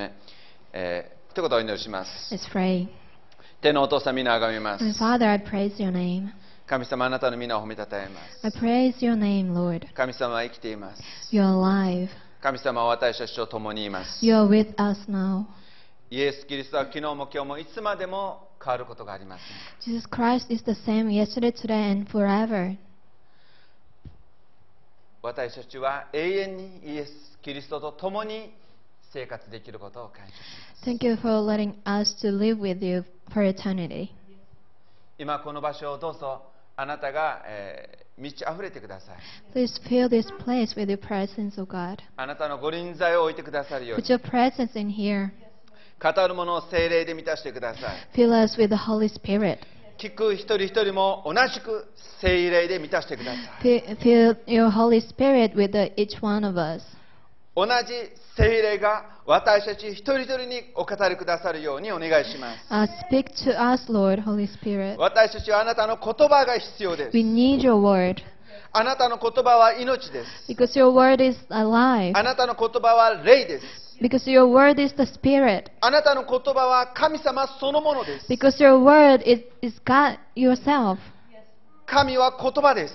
め、えー、一言を祈りします。天のお父さん、皆あがみます。Father, 神様、あなたの皆を褒めたたえます。Name, 神様は生きています。神様は私たちと共にいます。イエス・キリストは昨日も今日もいつまでも変わることがあります。Jesus Christ is the same yesterday, today, and forever. 私たちは永遠にイエス・キリストと共に生活できることを感謝します Thank you for letting us to live with you for eternity. 今この場所をどうぞあなたが、えー満ち溢れてください Please fill this place with your presence, O God. あなたのご臨在を置いてくださるよう Put に your presence in here. 語るものを精霊で満たしてください Fill us with the Holy Spirit. 聞く一人一人も同じく精霊で満たしてください Fill, fill your Holy Spirit with the, each one of us. 同じ精霊が私たち一人一人にお語りくださるようにお願いします Uh, speak to us, Lord, Holy Spirit. 私たちはあなたの言葉が必要です We need your word あなたの言葉は命です because your word is alive. あなたの言葉は霊です Because your word is the Spirit. あなたの言葉は神様そのものです Because your word is, is God yourself. 神は言葉です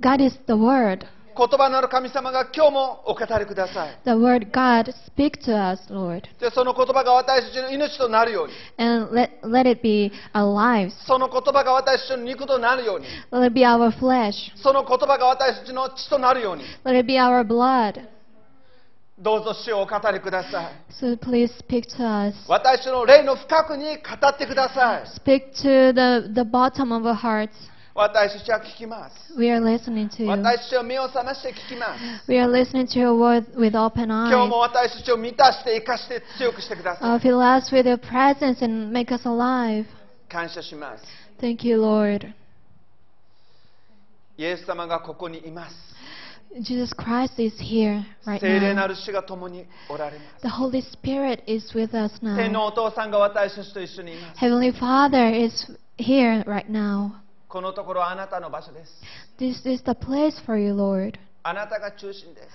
God is the word. 言葉のある神様が今日もお語りください The word God, speak to us, Lord. でその言葉が私たちの命となるように And let, let it be our lives. その言葉が私たちの肉となるように Let it be our flesh. その言葉が私たちの血となるように Let it be our blood. どうぞ主をお語りください So please speak to us. 私の霊の深くに語ってください Speak to the, the bottom of our hearts. 私たちは聞きます We are listening to you. 私たちは目を覚まして聞きます We are listening to your word with open 今日 eyes. も私たちを満たして生かして強くしてください Uh, fill us with your presence and make us alive. 感謝します Thank you, Lord. イエス様がここにいます Jesus Christ is here right 聖霊な now. る主が共におられます The Holy Spirit is with us 天の now. お父さんが私たちと一緒にいます Heavenly Father is here right now. このところはあなたの場所です This is the place for you, Lord. あなたが中心です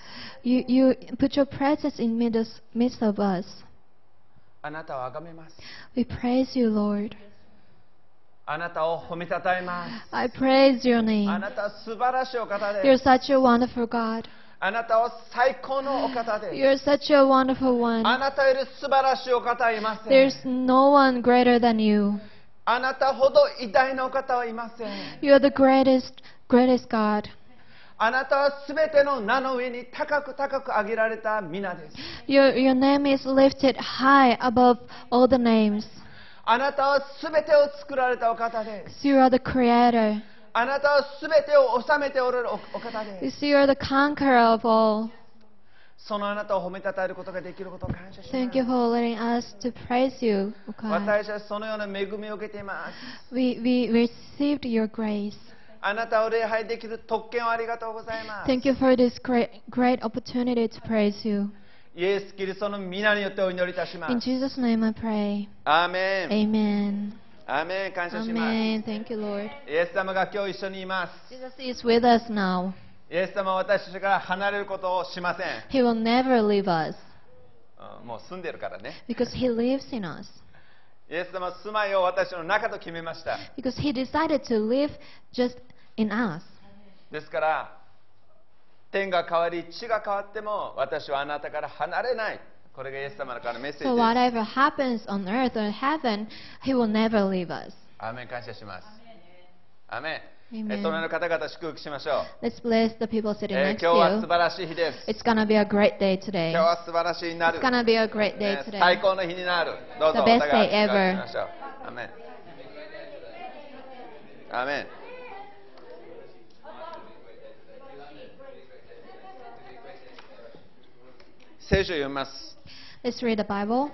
You, you put your presence in midst, midst of us. あなたを崇めます We praise you, Lord. あなたを褒めたたえます I praise your あ name. なたは素晴らしいお方 You're です such a wonderful God. あなたは最高のお方です You're such a wonderful あ one. なたより素晴らしいお方はいません There's no one greater than you. あなたほど偉大なお方はいません You're the greatest, greatest God. あなたはすべての名の上に高く高く上げられた皆です Your, your name is lifted high above all the names. あなたはすべてを作られたお方です You are the creator. あなたはすべてを治めておられるおお方です You are the conqueror of all. そのあなたを褒めたたえることができることを感謝しま Thank you す for letting us to praise you, O God. 私はそのような恵みを受けています We, we received your grace. あなたを礼拝できる特権をありがとうございます Thank you for this great, great opportunity to praise you. イエス・キリストの皆によってお祈りいたしま In す Jesus' name I pray. アーメン Amen. アーメン感謝します Amen. Thank you, Lord. イエス様が今日一緒にいます Jesus is with us now. イエス様は私たちから離れることをしません He will never leave us うんもう住んでるからね because He lives in us. イエス様は住まいを私の中と決めました Because He decided to live just in us. ですから天が変わり地が変わっても私はあなたから離れないこれがイエス様からのメッセージ So です whatever happens on earth or heaven, He will never leave us. アーメン感謝しますアーメン隣の方々祝福しましょう、Let's bless the people sitting えー next 今日は to 素 you. 晴らしい日です It's gonna be a great day 今 today. 日は素晴らしい日になる It's gonna be a great day ね today. 最高の日になるどうぞ The お best 互い day 祝福 ever. しましょうアーメンアーメン聖書を読みます、Let's read the Bible.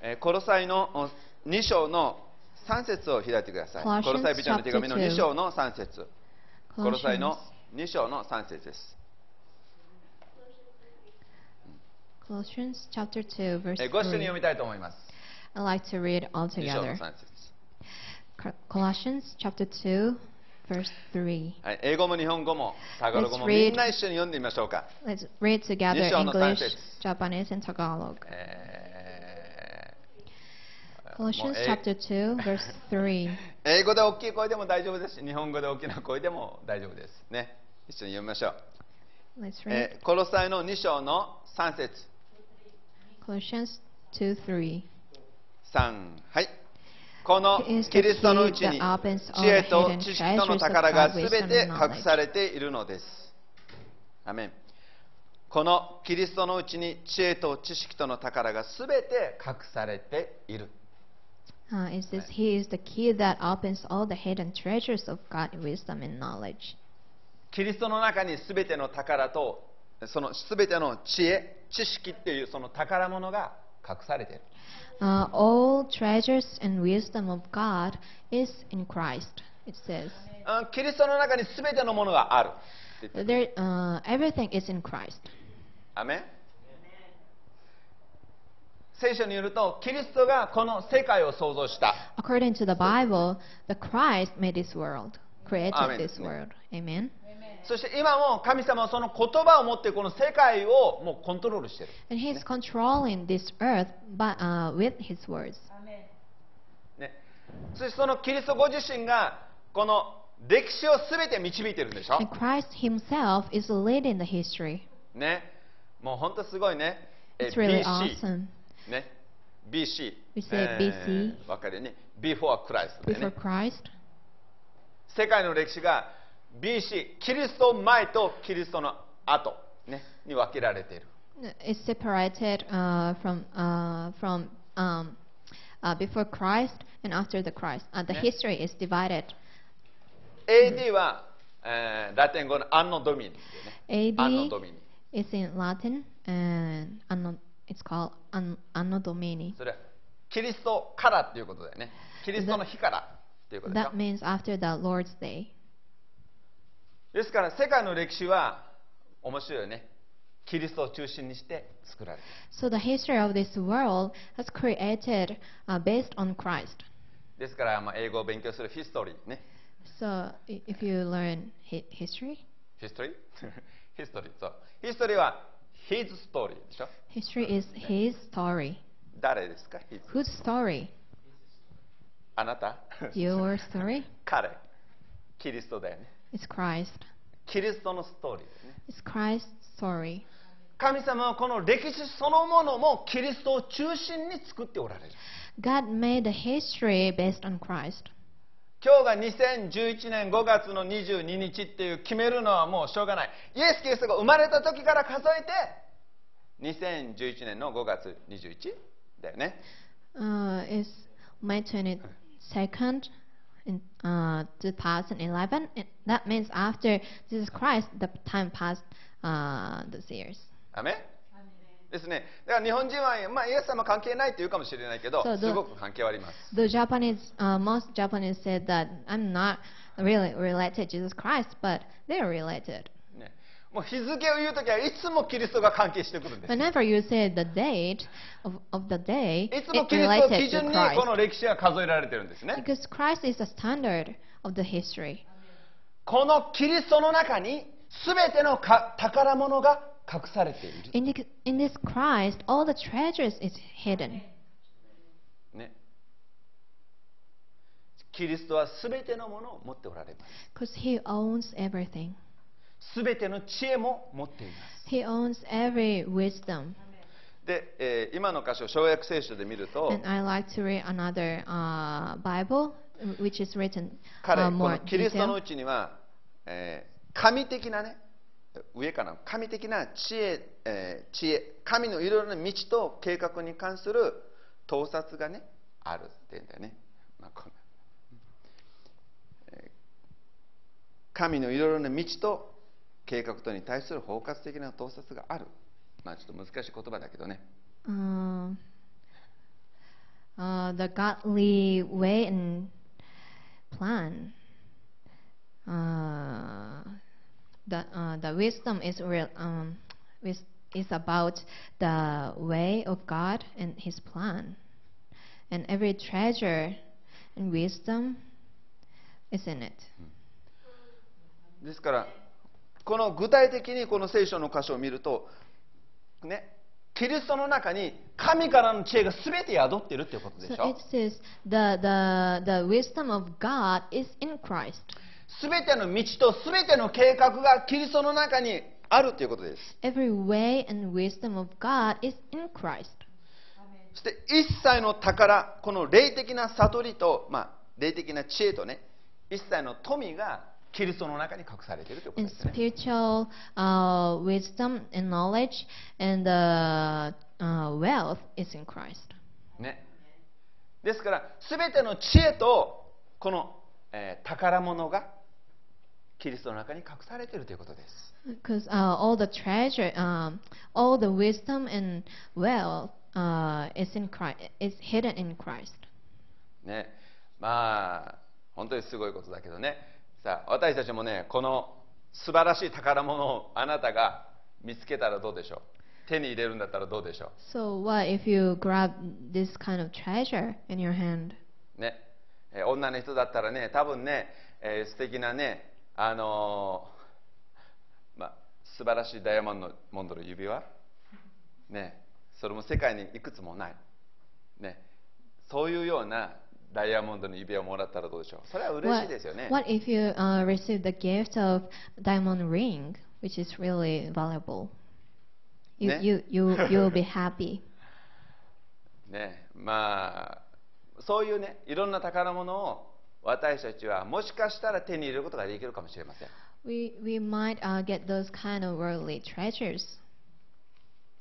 えーコロサイの2章の3節を開いてください。コロサイ美女の手紙の2章の3節。コロサイの2章の3節です。ご一緒に読みたいと思います。Like、to read 2章の3節。Colossians chapter 2 Verse three. 英語も日本語もタガロ語も read, みんな一緒に読んでみましょうか。2章の3節。Colossians もうえ chapter 2, verse 3. 英語で大きい声でも大丈夫ですし、日本語で大きな声でも大丈夫です。ね。一緒に読みましょう。Let's read えー、コロサイの2章の3節 Colossians 2, 3. 3はいこのキリストのうちに知恵と知識との宝がすべて隠.されているのですアメンこのキリストのうちに知恵と知識との宝がすべて隠されている Uh, it says, He is the key that opens all the hidden treasures of God, wisdom and knowledge. キリストの中にすべての宝とそのすべての知恵知識っていうその宝物が隠されている Uh, all treasures and wisdom of God is in Christ, it says. うんキリストの中にすべてのものがあるって言ってる There, uh, everything is in Christ. アメン 聖書によるとキリストがこの世界を創造した According to the Bible, the Christ made this world, created Amen. this world. Amen. そして今も神様はその言葉を持ってこの世界をもうコントロールしてる、And He's controlling this earth by, uh, with His words. ね、そしてそのキリストご自身がこの歴史を全て導いてるんでしょ And Christ Himself is leading the history. ねもう本当すごいねえ It's really BC awesome. ね BC We say BC わかるよね Before Christ で Before ね Christ, 世界の歴史が BC キリスト前とキリストの後、ね、に分けられている is separated uh, from uh, from um, uh, before Christ and after the Christ. Uh, the history is divided. AD は、えーラテン語のアンノドミニっていうね。アンノ AD ドミニ。is in Latin and anno, it's called an, Anno Domini. それはキリストからっていうことだよね。キリストの日からっていうことでしょ That。means after the Lord's Day. ですから世界の歴史は面白いよね。キリストを中心にして作られている So the history of this world was created uh, based on Christ. ですから、まあ、英語を勉強するヒストリーね。 So i- if you learn hi- history, ヒストリーヒストリー。そう。ヒストリーは His story でしょ。history is His story. 誰ですか His Whose story? あなた Your story? 彼。キリストだよね。It's Christ. キリストのストーリーですね。It's Christ's story. 神様はこの歴史そのものもキリストを中心に作っておられる。God made the history based on Christ. 今日が2011年5月の22日っていう決めるのはもうしょうがない。イエス・キリストが生まれた時から数えて、2011年の5月21だよね。Uh, it's May 22nd in uh, 2011. It, that means after Jesus Christ, the time passed uh, those years. アメですね。だから日本人は、まあ、イエス様関係ないって言うかもしれないけどそう、すごく関係はあります。The Japanese, uh, most Japanese said that I'm not really related to Jesus Christ, but they're related. ね、もう日付を言うときはいつもキリストが関係してくるんです。Whenever you say the date of, of the day, いつもキリストを基準に.この歴史は数えられてるんですね。Because Christ is the standard of the history. このキリストの中に全てのか宝物が隠されている。In, the, in this Christ, all the treasures is hidden. ね、キリストは全てのものを持っておられます。Because he owns everything. 全ての知恵も持っています。He owns every wisdom. で、えー今の箇所、小約聖書で見ると、And I like to read another uh, Bible, which is written 彼、uh, こ more のキリストの.うちには、えー神的なね、上かな、神的な知恵、えー知恵、神のいろいろな道と計画に関する盗撮がね、あるって言うんだよね。まあこんなえー神のいろいろな道と計画とに対する包括的な盗撮がある。まあちょっと難しい言葉だけどね。Um, uh, the godly way and plan. Uh, the uh, the wisdom is real. Um, wis- is about the way of God and His plan, and every treasure and wisdom is in it. ですからこの具体的にこの聖書の箇所を見るとねキリストの中に神からの知恵が全て宿っているっていうことで So しょ it says the, the, the wisdom of God is in Christ. 全ての道と全ての計画がキリストの中にあるということです Every way and wisdom of God is in Christ. そして一切の宝この霊的な悟りと、まあ、霊的な知恵とね一切の富がキリストの中に隠されているということ And ですね spiritual uh, wisdom and knowledge and uh, uh, wealth is in Christ. ねですから全ての知恵とこの、えー宝物がキリストの中に隠されているということです。ね、まあ本当にすごいことだけどね。さあ私たちもねこの素晴らしい宝物あなたが見つけたらどうでしょう？手に入れるんだったらどうでしょう？女の人だったらね多分ね、えー、素敵なねあのーまあ素晴らしいダイヤモンドモンドの指輪？ね。それも世界にいくつもない。ね。そういうようなダイヤモンドの指輪をもらったらどうでしょう？それは嬉し What, いですよね。What if you uh, receive the gift of diamond ring, which is really valuable? You, Ne? you, you, you'll be happy. ねまあそういうねいろんな宝物を私たちはもしかしたら手に入れることができるかもしれません、We, we might uh, get those kind of worldly treasures.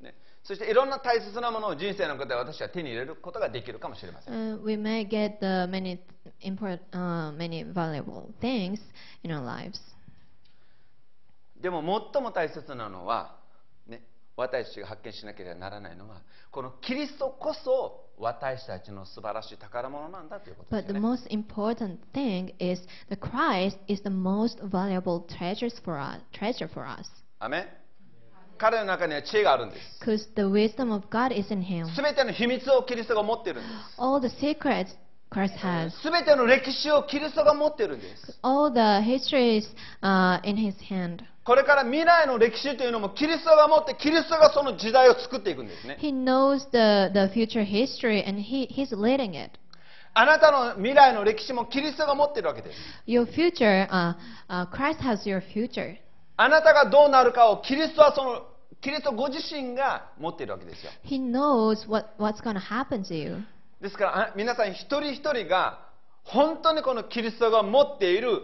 ね、そしていろんな大切なものを人生の中で私は手に入れることができるかもしれません、Uh, we may get the many import, uh, many valuable things in our lives. でも最も大切なのは、ね、私たちが発見しなければならないのはこのキリストこそ私たちの素晴らしい宝物なんだということで But す the よね most important thing is the Christ is the most valuable treasures for us, treasure for us. アメン彼の中には知恵があるんです Because the wisdom of God is in Him. 全ての秘密をキリストが持っているんです All the secrets Christ has. 全ての歴史をキリストが持っているんです All the histories uh, in His hand. これから未来の歴史というのもキリストが持ってキリストがその時代を作っていくんですね He knows the, the future history and he, He's leading it. あなたの未来の歴史もキリストが持っているわけです Your future, uh, uh, Christ has your future. あなたがどうなるかをキリストはそのキリストご自身が持っているわけですよ He knows what, what's going to happen to you. ですからあ皆さん一人一人が本当にこのキリストが持っている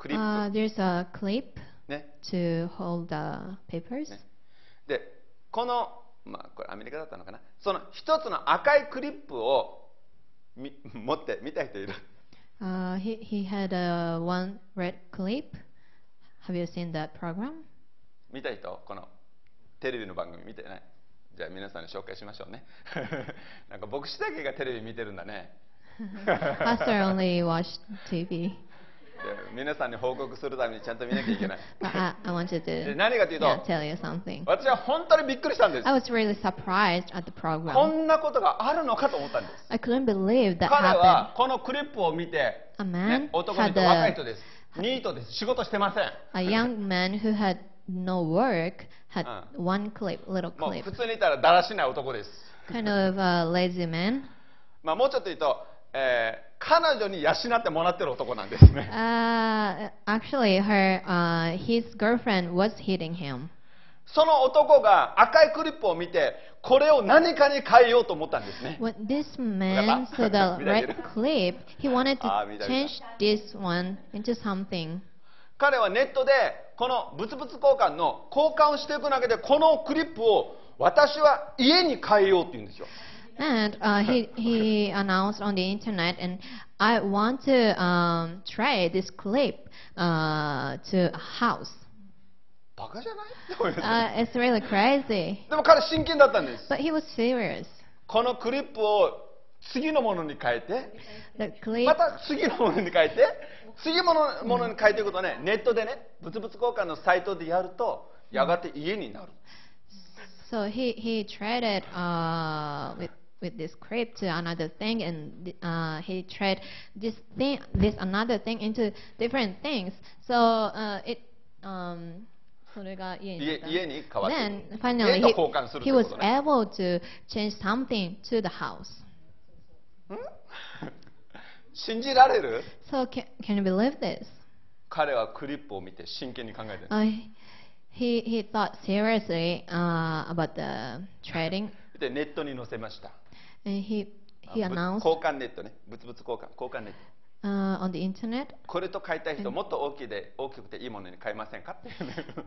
クリッ Uh, there's a clip プね。to hold the papers. ね。でこのまあこれアメリカだったのかな。その一つの赤いクリップをみ 持って見た人いる？Uh, he he had a one red clip. Have you seen that program? 見た人？このテレビの番組見てない？じゃあ皆さんに紹介しましょうね。なんか牧師だけがテレビ見てるんだね。Pastor only watched TV. 皆さんに報告するためにちゃんと見なきゃいけない。I, I to, 何かというと、yeah, 私は本当にびっくりしたんです。こんなことがあるのかと思ったんです。彼はこのクリップを見て、ね、男と若い人です。ニートです。仕事してません。あ young man who had no work had one clip, little clip. 普通に言ったらだらしない男です。kind of a lazy man. まあもうちょっと言うと、え彼女に養ってもらってる男なんですね Uh, actually, her, uh, his girlfriend was hitting him. その男が赤いクリップを見てこれを何かに変えようと思ったんですね When this man saw the red clip, he wanted Ah, to change this one into something. 彼はネットでこの物々交換の交換をしていくだけでこのクリップを私は家に変えようって言うんですよ And uh, he, he announced on the internet, and I want to um, trade this clip uh, to a house. バカじゃないって思いま Uh, す it's really crazy. でも彼真剣だったんです But he was serious. このクリップを次のものに変えて The clip, また次のものに変えて次のものに変えていくことねネットでね物々交換のサイトでやるとやがて家になる so he, he traded uh, with, with this clip to another thing and uh, he traded this thing, this another thing into different things. So uh, it, um, それが家になった。家家に変わって Then いく finally 家と he, 交換すると he いう was ことね able to change something to the house. 信じられる So can, can you believe this? 彼はクリップを見て真剣に考えてる Uh, he, he thought seriously uh, about the trading でネットに載せました And he, あ he ぶ announced 交換ネットね物々交換交換ネット uh, on the internet これと買いたい人もっと大きいで大きくていいものに買いませんかって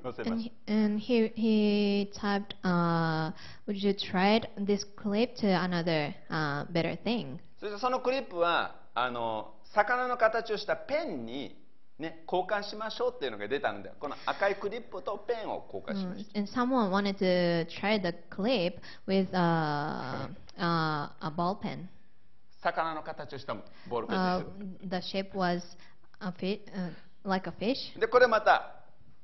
載せま he, and he, he typed, uh, would you trade this clip to another uh, better thing? たそしてそのクリップはあの魚の形をしたペンに、ね、交換しましょうっていうのが出たのでこの赤いクリップとペンを交換しま Mm, した and someone wanted to trade the clip with uh, uh, a ball pen. 魚の形をしたボールペン Uh, で the shape was a fi- uh, like a fish. すでこれまた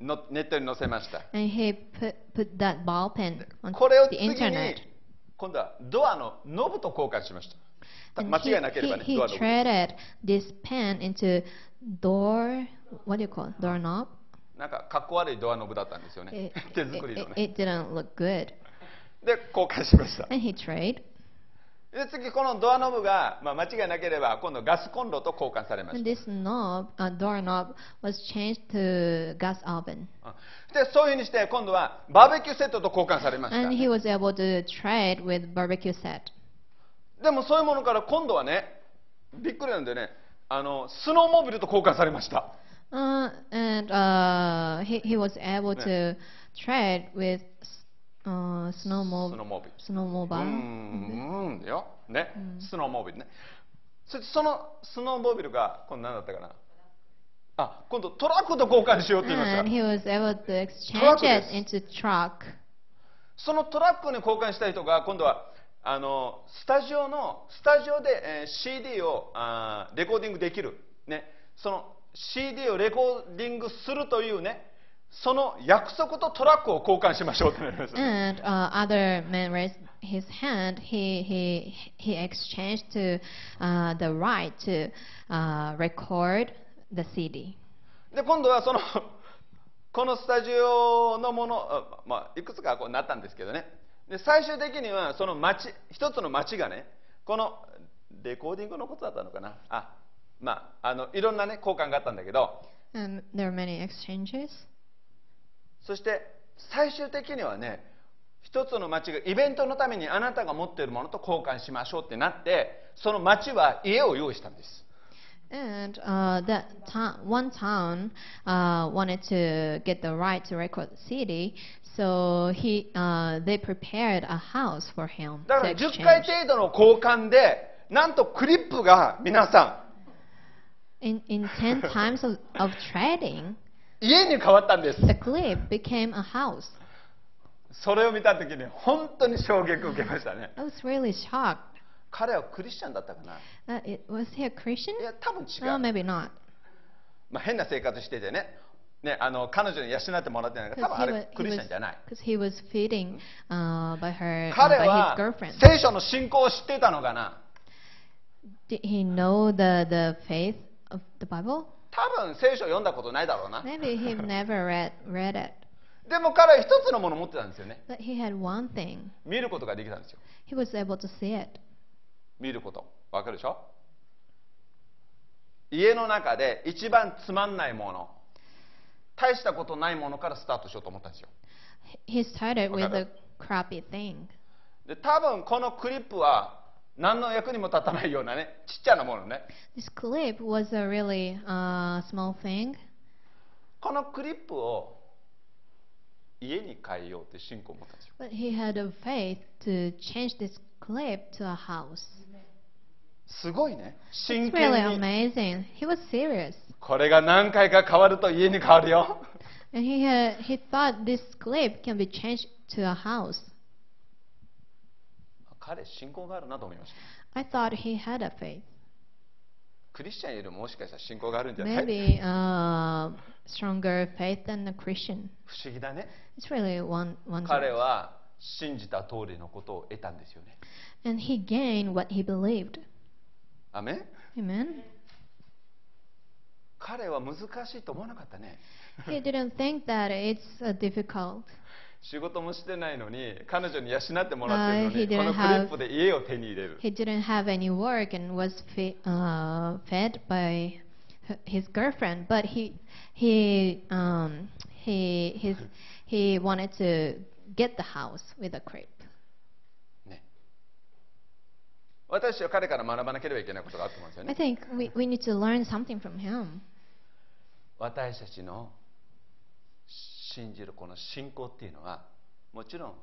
のネットに載せました And he put, put that ball pen on これを the 次に internet. 今度はドアのノブと交換しました間 he, 違いなければ he, ね he ドアノブ traded this pen into door, what do you call it? Doorknob? なんかかっこ悪いドアノブだったんですよね It, 手作りの it, ね it didn't look good. で交換しました And he traded. で次このドアノブが、まあ、間違いなければ今度ガスコンロと交換されました。This knob, uh, doorknob, was changed to gas oven. うんでそういうふうにして今度はバーベキューセットと交換されました。And he was able to trade with barbecue set. でもそういうものから今度はねびっくりなんでね。あのスノーモービルと交換されました。Uh, and uh, he, he was able to trade with uh, スノ snowmobile. ーモービルう snowmobile. んうんよね、スノーモービルねそのスノーモービルが今度何だったかなあ今度トラックと交換しようって言いました And he was able to exchange Truck it です into truck. そのトラックに交換したい人が今度はあのスタジオのスタジオで、えー CD をあーレコーディングできる、ね、その CD をレコーディングするというねその約束とトラックを交換しましょうってなりました、And uh, other man raised his hand. He he he exchanged to uh, the right to uh, record the CD. で今度はその このスタジオのもの、あまあ、いくつかこうなったんですけどねで最終的にはその町一つの町がねこのレコーディングのことだったのかなあまああのいろんなね交換があったんだけど And there are many exchanges. そして最終的にはね一つの町がイベントのためにあなたが持っているものと交換しましょうってなってその町は家を用意したんです And uh, that to- one town uh, wanted to get the right to record the CD, so he uh, they prepared a house for him だから10回.程度の交換でなんとクリップが皆さ In in ten times of, of trading, ん家に変わったんです the clip became a house. それを見た時に本当に衝撃を受けましたね I was really shocked. 彼はクリスチャンだったかな Uh, was he a Christian? いや多分違 No, う、maybe not. まあ、変な生活しててねねあの彼女に養ってもらってないから多分あ he, れ was, ク he, リスチャ was, ンじゃない cause he was feeding uh, by her uh, 彼は.聖書の信仰を知ってたのかな Did he know the, the faith of the Bible? 多分聖書を読んだことないだろうな Maybe he never read read it. でも彼は一つのものを持ってたんですよね But he had one thing. 見ることができたんですよ He was able to see it. 見ることわかるでしょ？家の中で一番つまんないもの大したことないものからスタートしようと思ったんですよ He started with a crappy thing. で多分このクリップは何の役にも立たないようなねちっちゃなものね This clip was a really uh, small thing. このクリップを家に変えようって信仰を持ったんですよ But he had a faith to change this clip to a house. すごいね真 It's 剣 really に amazing. He was serious. これが何回か変わると家に変わるよ And he had, he thought this clip can be changed to a house. 彼信仰があるなと思いました I thought he had a faith. クリスチャンよりももしかしたら信仰があるんじゃない Maybe uh, stronger faith than a Christian. 不思議だね It's really one 彼 wonder. は信じた通りのことを得たんですよね And he gained what he believed. アメン Amen. 彼は難しいと思わなかったね He didn't think that it's uh, difficult. 仕事もしてないのに彼女に養ってもらってるの Uh, にこのクリップで家を手に入れる He didn't have any work and was fe- uh, fed by his girlfriend, but he he um, he his, he wanted to get the house with a crib. ね私は彼から学ばなければいけないことがあると思うんですよ I ね think we, we need to learn something from him. 私たちの信じるこの信仰っていうのはもちろん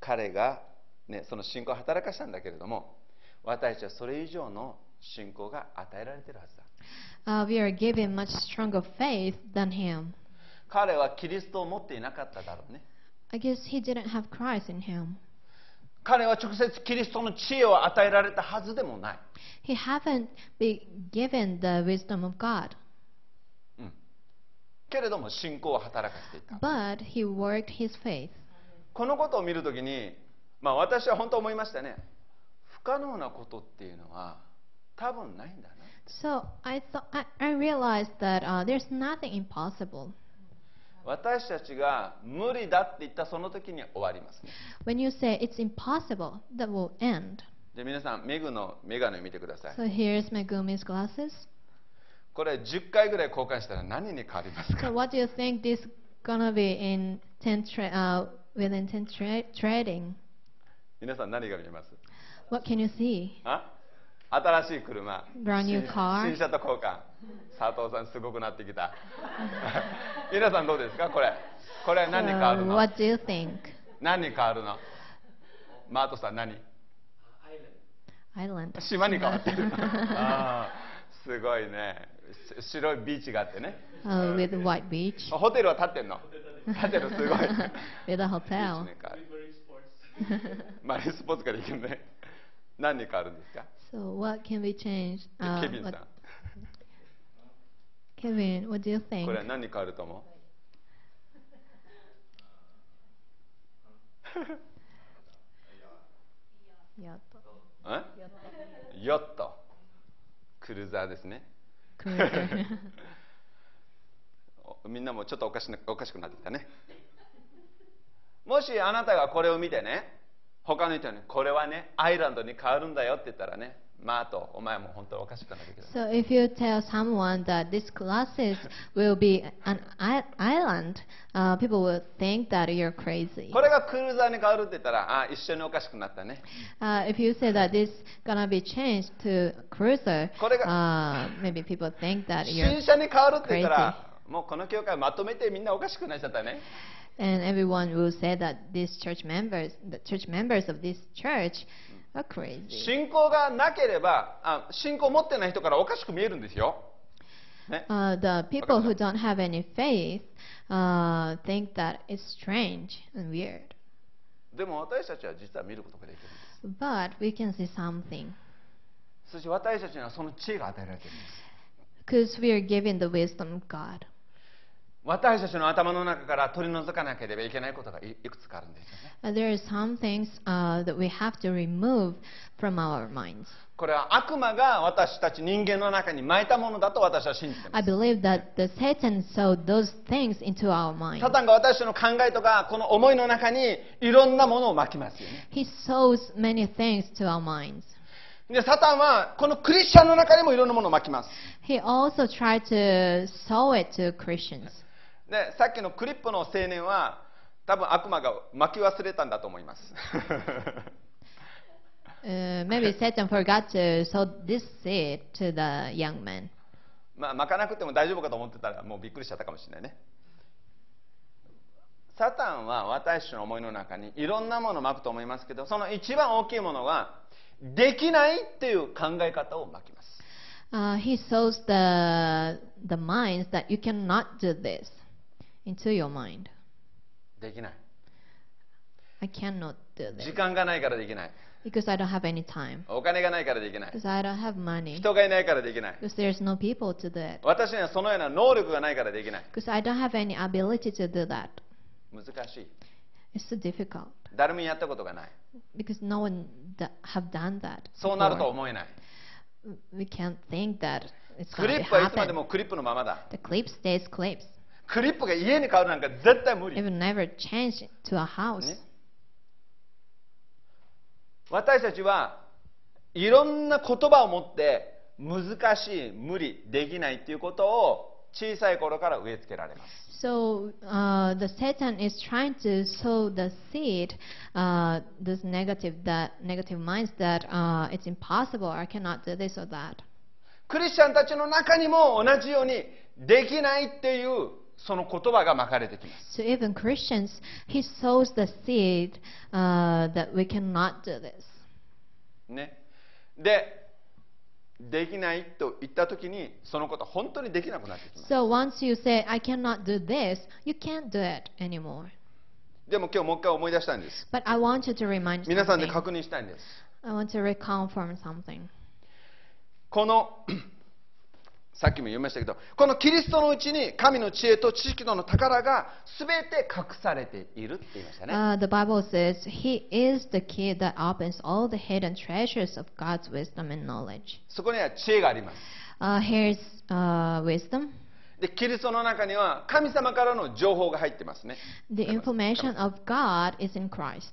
彼が、ね、その信仰を働かしたんだけれども私たちはそれ以上の信仰が与えられてるはずだ Uh, we are given much stronger faith than him. 彼はキリストを持っていなかっただろうね I guess he didn't have Christ in him. 彼は直接キリストの知恵を与えられたはずでもない He haven't been given the wisdom of God, けれども信仰を働かせていた but he worked his faith. このことを見るときに、まあ、私は本当思いましたね不可能なことっていうのは多分ないんだな So I thought I, I realized that uh, there's nothing impossible. 私たちが無理だって言ったその時に終わりますね When you say it's impossible, that will end. で皆さんメグのメガネを見てください So here's Megumi's glasses. これ10回ぐらい交換したら何に変わります So か what do you think this gonna be in 10 tra- uh, within 10 tra- trading? 皆さん何が見えます What can you see? あ新しい車 Brand new 新 car 新車と交換佐藤さんすごくなってきた皆さんどうですかこれこれ何に変わる So の what do you think? 何に変わるのマートさん何 Island. 島に変わってるあーすごいねし白いビーチがあってね。Uh, with white beach. あホテルは建ってんの？建ってるすごい。With a hotel. マリンスポーツができるね。何に変わるんですか？So what can be changed? ケ Uh, ビンさん。What, Kevin, what do you think? これは何に変わると思う？ヨットクルーザーですね みんなもちょっとおかしなおかしくなってきたね。もしあなたがこれを見てね他の人にこれはねアイランドに変わるんだよって言ったらね So if you tell someone that this classes will be an island, uh, people will think that you're crazy. Uh, if you say that this gonna be changed to cruiser, uh, maybe people think that you're crazy. And everyone will say that these church members, the church members of this church, 信仰がなければあ信仰を持ってない人からおかしく見えるんですよ、ね Uh, the people who don't have any faith uh, think that it's strange and weird. でも私たちは実は見ることができるんです But we can see something そして私たちにはその知恵が与えられているんです because we are given the wisdom of God. 私たちの頭の中から取り除かなければいけないことがいくつかあるんです。これは悪魔が私たち人間の中に巻いたものだと私は信じています。サタンが私の考えとかこの思いの中にいろんなものを巻きますよね。でサタンはこのクリスチャンの中にもいろんなものを巻きます。He also tried to sow it to Christians. でさっきのクリップの青年は多分悪魔が巻き忘れたんだと思います。Uh, maybe Satan forgot to sow this seed to the young man. まあ巻かなくても大丈夫かと思ってたらもうびっくりしちゃったかもしれないね。サタンは私の思いの中にいろんなものを巻くと思いますけどその一番大きいものはできないっていう考え方を巻きます。Uh, he sows the the minds that you cannot do this into your mind. できない I cannot do this 時間がないからできない because I don't have any time. お金がないからできない Because I don't have money. 人がいないからできない Because there's no people to do it. 私にはそのような能力がないからできない Because I don't have any ability to do that. 難しい It's too difficult. 誰もやったことがない Because no one have done that. そうなると.思えない We can't think that it's ク going リ to ップはいつまで happen. もクリップのままだ The clip stays clips. クリップが家に買うなんか絶対無 It 理 will never change to a house. ね私たちはいろんな言葉を持って難しい無理できないっていうことを小さい頃から植え付けられます So uh, the Satan is trying to sow the seed, uh, this negative that negative minds that uh, it's impossible. I cannot do this or that. クリスチャンたちの中にも同じようにできないっていうその言葉がまかれてきます。So、seed, uh, ね。で、できないと言ったときに、そのこと本当にできなくなってきます。So、say, this, でも今日もう一回思い出したいんです。皆さんで確認したいんです。このさっきも言いましたけどこのキリストのうちに神の知恵と知識との宝が全て隠されているって言いましたね、Uh, the Bible says He is the key that opens all the hidden treasures of God's wisdom and knowledge. そこには知恵があります Uh, here's uh, wisdom. でキリストの中には神様からの情報が入ってますね The information of God is in Christ.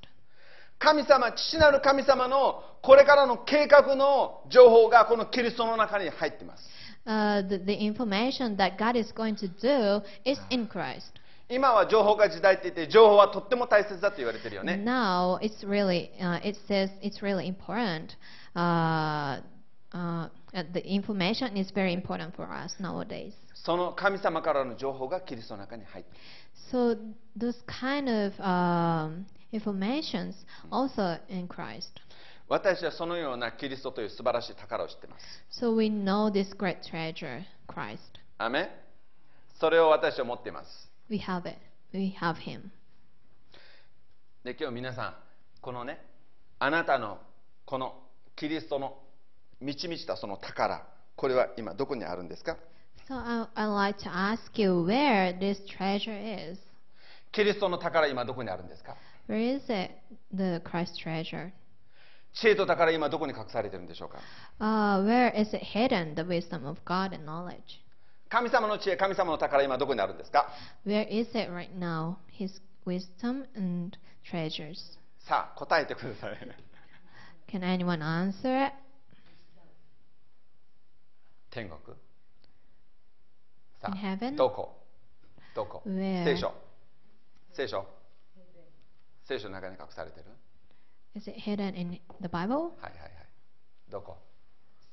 神様父なる神様のこれからの計画の情報がこのキリストの中に入ってます Uh, the, the information that God is going to do is in Christ. 今は情報化時代って言って情報はとっても大切だと言われてるよね Now it's really, uh, it says it's really important. Uh, uh, the information is very important for us nowadays. その神様からの情報がキリストの中に入っている So those kind of um, informations also in Christ. 私はそのようなキリストという素晴らしい宝を知っています So we know this great treasure, Christ. アメンそれを私は持っています We have it. We have Him. で今日皆さんこのねあなたのこのキリストの満ち満ちたその宝これは今どこにあるんですか So I, I'd like to ask you where this treasure is. キリストの宝今どこにあるんですか Where is it, the Christ treasure? 知恵と宝今どこに隠されてるんでしょうか Uh, where is it hidden, the wisdom of God and knowledge? 神様の知恵神様の宝今どこにあるんですか Where is it right now, His wisdom and treasures? さあ答えてください Can anyone answer it? 天国さ In あ heaven? どこどこ Where? 聖書聖書聖書の中に隠されてる Is it hidden in the Bible? はいはいはいどこ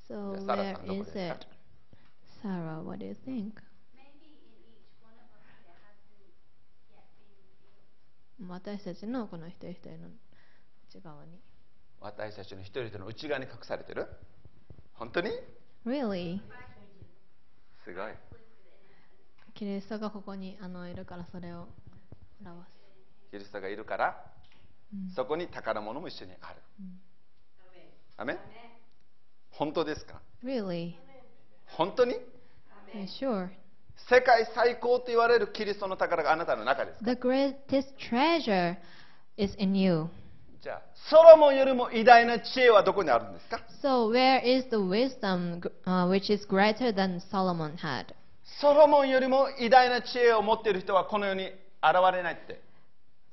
So Yeah, Sarah, where stand up is with it. it? Sarah, what do you think? Maybe in each one of us that hasn't yet been revealed. 私たちのこの一人一人の内側に。私たちの一人一人の内側に隠されてる本当に Really? すごいキリストがここにあのいるからそれを表す。キリストがいるから、うんそこに宝物も一緒にある、うん。アメン。本当ですか？Really? 本当に？Yeah, sure? 世界最高と言われるキリストの宝があなたの中です The greatest treasure is in you. じゃあソロモンよりも偉大な知恵はどこにあるんですか？So where is the wisdom uh, which is greater than Solomon had? ソロモンよりも偉大な知恵を持っている人はこの世に現れないって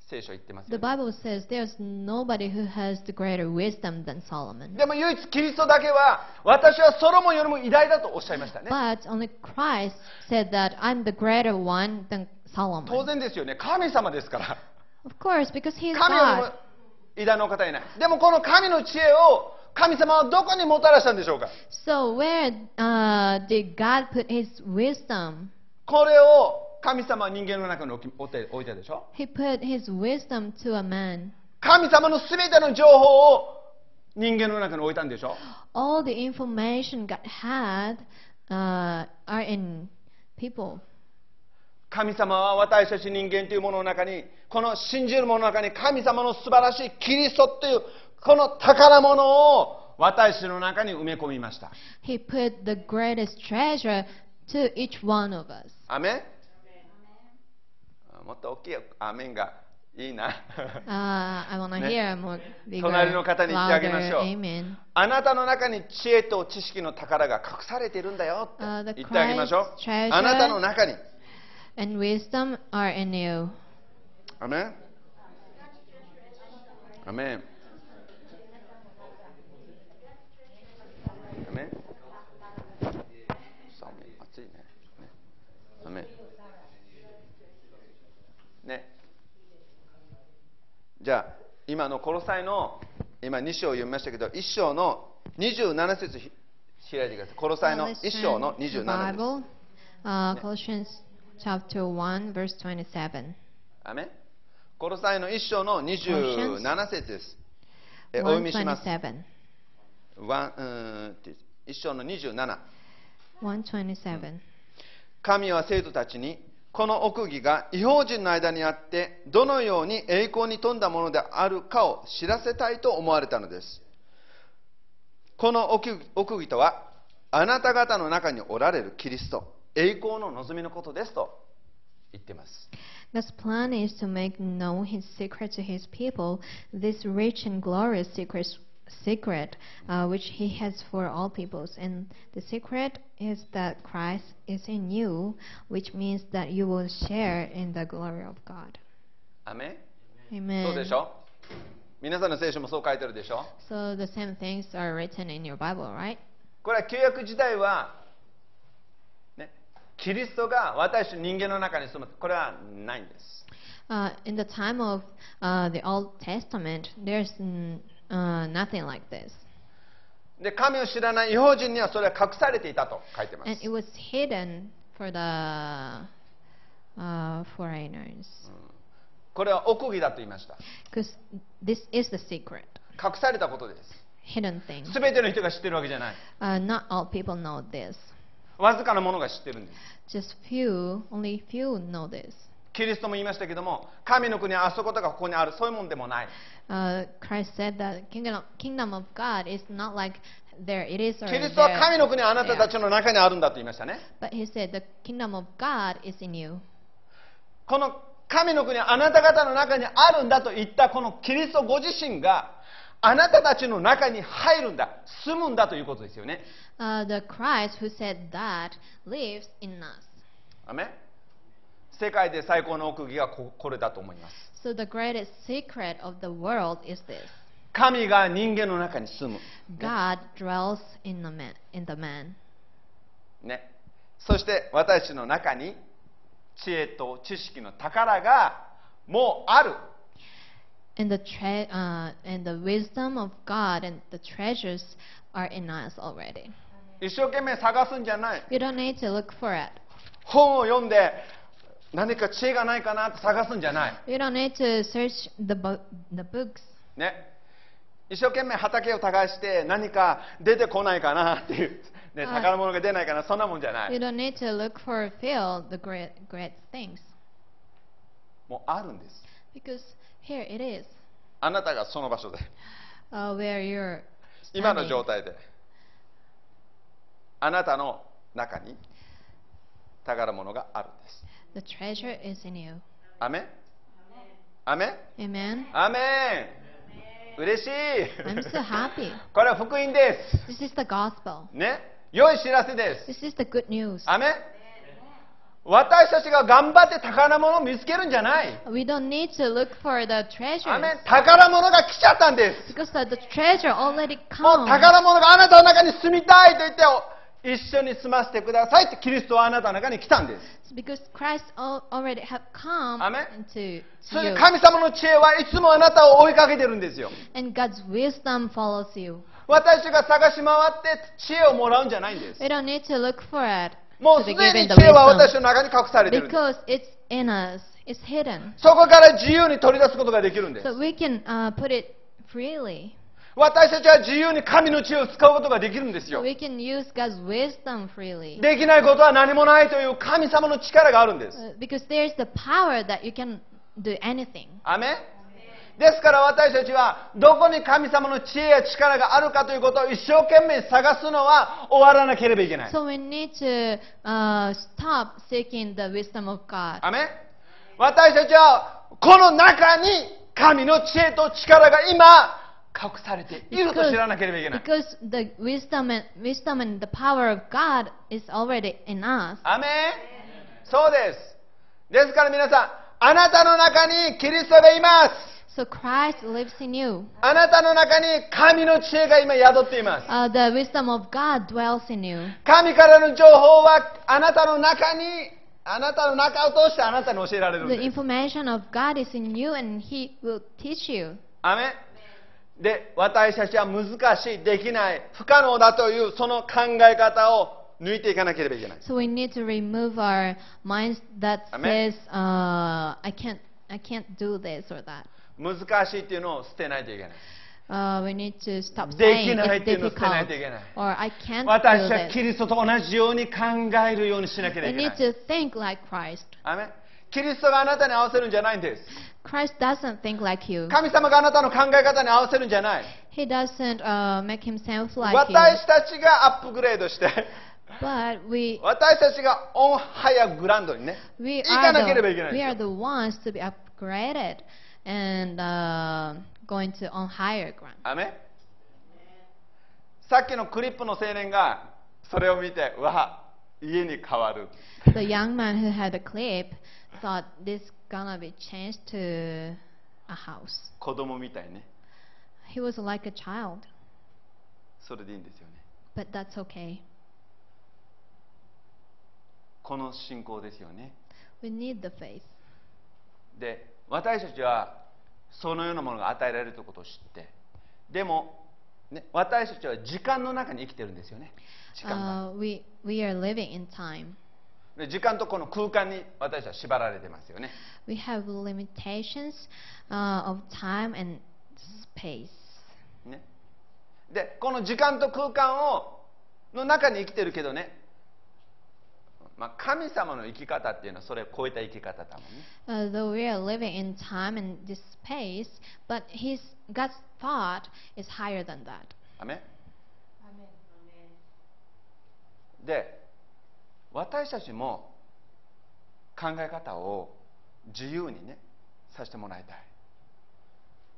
聖書言ってます The よ、ね、Bible says there's nobody who has the greater wisdom than Solomon. でも唯一キリストだけは私はソロモンよりも偉大だとおっしゃいましたね But only Christ said that I'm the greater one than 当 Solomon. 然ですよね神様ですから Of course, because he is 神よりも.偉大なお方いないでもこの神の知恵を神様はどこにもたらしたんでしょうか So where uh, did God put his wisdom? これを神様は人間の中に置いて置いたでしょ？He put his wisdom to a man. 神様の全ての情報を人間の中に置いたんでしょ？All the information God had uh, are in people. 神様は私たち人間というものの中にこの信じる者の中に神様の素晴らしいキリストというこの宝物を私の中に埋め込みました He put the greatest treasure to each one of us. アメンあもっと大きいアメンがいいな。Uh, ね。hear more bigger, 隣の方に言ってあげ louder ましょう。amen. あなたの中に知恵と知識の宝が隠されているんだよって Uh, 言ってあげましょう。Treasure あなたの中に。And wisdom are in you. アメンアメンアメン寒い暑いねねアメンねじゃあ今のコロサイの今2章を読みましたけど1章の27節ひ開いてくださいコロサイ Uh, の let's 1章の to the 27です Bible, uh, Colossians chapter 1, verse 27. アメンコロサイの1章の27節です。えお読みします。127. ワンうーんって1章の27。127. 神は生徒たちに、この奥義が違法人の間にあって、どのように栄光に富んだものであるかを知らせたいと思われたのです。この奥義とは、あなた方の中におられるキリスト、栄光の望みのことですと言っています。God's plan is to make known His secret to His people, this rich and glorious secret, secret uh, which He has for all peoples. And the secret is that Christ is in you, which means that you will share in the glory of God. アメン Amen. そうでしょ皆さんの聖書もそう書いてるでしょ So the same things are written in your Bible, right? これは旧約時代は、ね、キリストが私人間の中に住むこれはないんです Uh, in the time of uh, the Old Testament, there's mm, uh, nothing like this. で神を知らない違法人にはそれは隠されていたと書いてま And す it was hidden for the uh, foreigners. これは奥義だと言いました Because this is the secret, 隠されたことです hidden thing. 全ての人が知ってるわけじゃない Uh, not all people know this. わずかなものが知ってるんです Just few, only few know this. キリストも言いましたけども神の国はあそことかここにあるそういうもんでもない Uh, Christ said that kingdom, kingdom of God is not like there it is or キリストは神の国はあなたた.ちの中にあるんだと言いましたね But he said the kingdom of God is in you. この神の国はあなた方の中にあるんだと言ったこのキリストご自身があなたたちの中に入るんだ住むんだということですよね Uh, the Christ who said that lives in us. アメン世界で最高の奥義がここれだと思います So the greatest secret of the world is this. 神が人間の中に住む、God dwells in the man. In the man. ね、そして私の中に知恵と知識の宝がもうある And the tre- uh, and the wisdom of God and the treasures are in us already. 一生懸命探すんじゃない You don't need to look for it. 本を読んで何か知恵がないかなって探すんじゃない You don't need to search the bu- the books. ね、一生懸命畑を耕して何か出てこないかなっていう、ね、はい宝物が出ないかなそんなもんじゃな You い don't need to look for a field the great great things もうあるんです because here it is, あなたがその場所で uh, where you're 今の.状態であなたの中に宝物があるんです The treasure is in you. アメンアメン Amen. アメン嬉しい I'm so happy. これは福音で This is the gospel. すね良い知らせです This is the good news. アメン私たちが頑張って宝物を見つけるんじゃない We don't need to look for the ア treasures メン宝物が来ちゃったんです because the, the treasure already もう comes. 宝物があなたの中に住みたいと言ってお一緒に住ませてくださいってキリストはあなたの中に来たんです。それで神様の知恵はいつもあなたを追いかけてるんですよ。And God's wisdom follows you. 私が探し回って知恵をもらうんじゃないんです。We don't need to look for it. もうすでに知恵は私の中に隠されてるんです。Because it's in us. It's hidden. そこから自由に取り出すことができるんです。So we can, uh, put it freely. 私たちは自由に神の知恵を使うことができるんですよ we can use God's wisdom freely. できないことは何もないという神様の力があるんです Uh, because there's the power that you can do anything. アメンですから私たちはどこに神様の知恵や力があるかということを一生懸命探すのは終わらなければいけない。So we need to uh, stop seeking the wisdom of God. アメン私たちはこの中に神の知恵と力が今隠されていると知らなければいけない。because the wisdom and, wisdom and the power of God is already in us. アメンそうです。ですから皆さん、あなたの中にキリストがいます。So Christ lives in you. あなたの中に神の知恵が今宿っています。Uh, the wisdom of God dwells in you. 神からの情報はあなたの中に、あなたの中を通してあなたに教えられるん The です。information of God is in you and He will teach you. アメンで、私たちは難しい、できない、不可能だというその考え方を抜いていかなければいけない。So we need to remove our minds that says, uh, I can't, I can't do this or that. 難しいっていうのを捨てないといけない。Uh, we need to stop できないっていうのを捨てないといけない。or I can't 私は.キリストと同じように考えるようにしなけれ We ばい need けない。to think like Christ. キリストがあなたに合わせるんじゃないんです。Christ doesn't think like you. 神様があなたの考え方に合わせるんじゃない。He doesn't uh, make himself like you. 私たちがアップグレードして、But we 私たちがオンハイアグランドにね、行かなければいけない the, ん we are よ the ones to be upgraded and uh, going to on higher ground. アメンさっきのクリップの青年がそれを見て、うわ、家に変わる。The young man who had a clip thought this gonna be changed to a house. 子供みたいね。He was like a child, それでいいんですよね。but that's okay. この信仰ですよね。We need the faith. で、私たちはそのようなものが与えられるということを知って、でも、ね、私たちは時間の中に生きてるんですよね。時間が。Uh, we we are living in time. で時間とこの空間に私は縛られてますよね。We have limitations uh, of time and space. ねで、この時間と空間をの中に生きてるけどね、まあ、神様の生き方っていうのはそれを超えた生き方だもんね。Uh, though we are living in time and this space, but His God's thought is higher than that. アメンで、私たちも考え方を自由にね、させてもらいたい。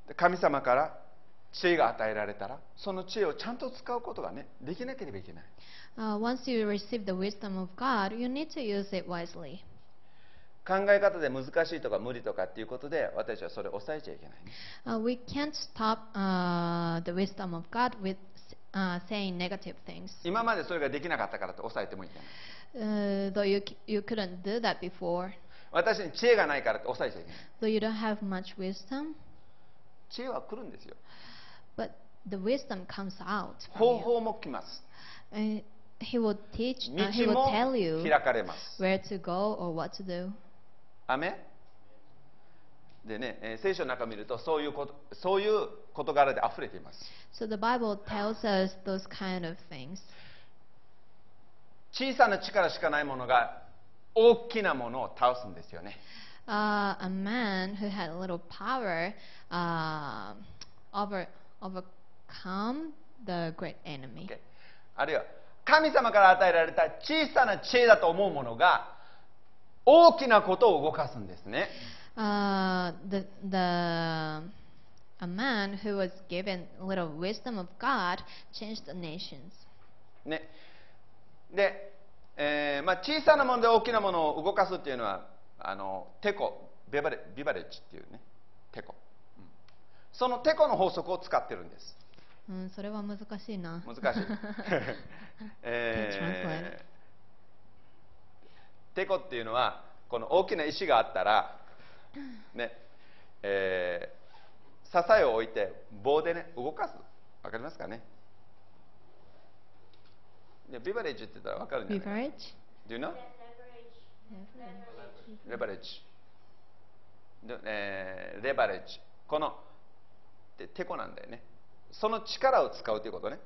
で神様から知恵が与えられたら、その知恵をちゃんと使うことがね、できなければいけない。Uh, once you receive the wisdom of God, you need to use it wisely. 考え方で難しいとか無理とかっていうことで、私はそれを抑えちゃいけないね。Uh, we can't stop uh, the wisdom of God with uh, saying negative things. 今までそれができなかったからって抑えてもいいんじゃない Uh, though you, c- you couldn't do that before, 私に知恵がないからって抑えちゃいけない though you don't have much wisdom, 知恵は来るんですよ but the wisdom comes out. 方 From you. 法も来ます And he will teach, uh, he 道 will も tell you 開かれます where to go or what to do. アメンでね、えー聖書の中を見るとそういうことそういう事柄で溢れています So the Bible tells us those kind of things. 小さな力しかないものが大きなものを倒すんですよね Uh, a man who had little power uh, over, overcome the great enemy. OK あるいは神様から与えられた小さな知恵だと思うものが大きなことを動かすんですね Uh, the, the, a man who was given little wisdom of God changed the nations. ね、で、えーまあ、小さなもので大きなものを動かすっていうのはあのテコビバレビバレッジっていうねテコ、うん。そのテコの法則を使ってるんです。うん、それは難しいな。難しい、えーテコっていうのはこの大きな石があったらねえー支えを置いて棒でね動かす。わかりますかね？でビバレッジって言ったらわかるんじゃない？Beverage? Do you know? レバレッジ。でえーレバレッジ。この、でテコなんだよね。その力を使うということね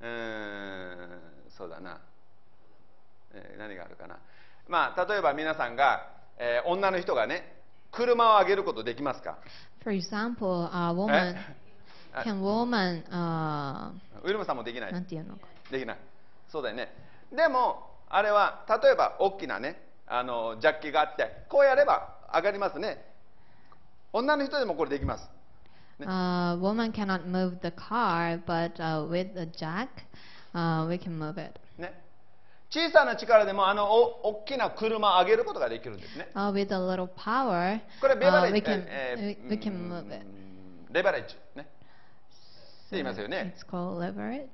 うーんそうだな、えー何があるかなまあ例えば皆さんが、えー女の人がね車をあげることできますか？For example, a woman あ can woman uh, ウィルムさんもできない？なんていうのかできないそうだよねでもあれは例えば大きなねあのジャッキがあってこうやれば上がりますね女の人でもこれできます Uh, woman cannot move the car, but uh, with the jack, uh, we can move it. ね小さな力でもあのお大きな車を上げることができるんですね Uh, with a little power, これレバレ uh, ッ we ジ、can え we, ー we can うん move it. レバレッジねって言いますよね it's called leverage.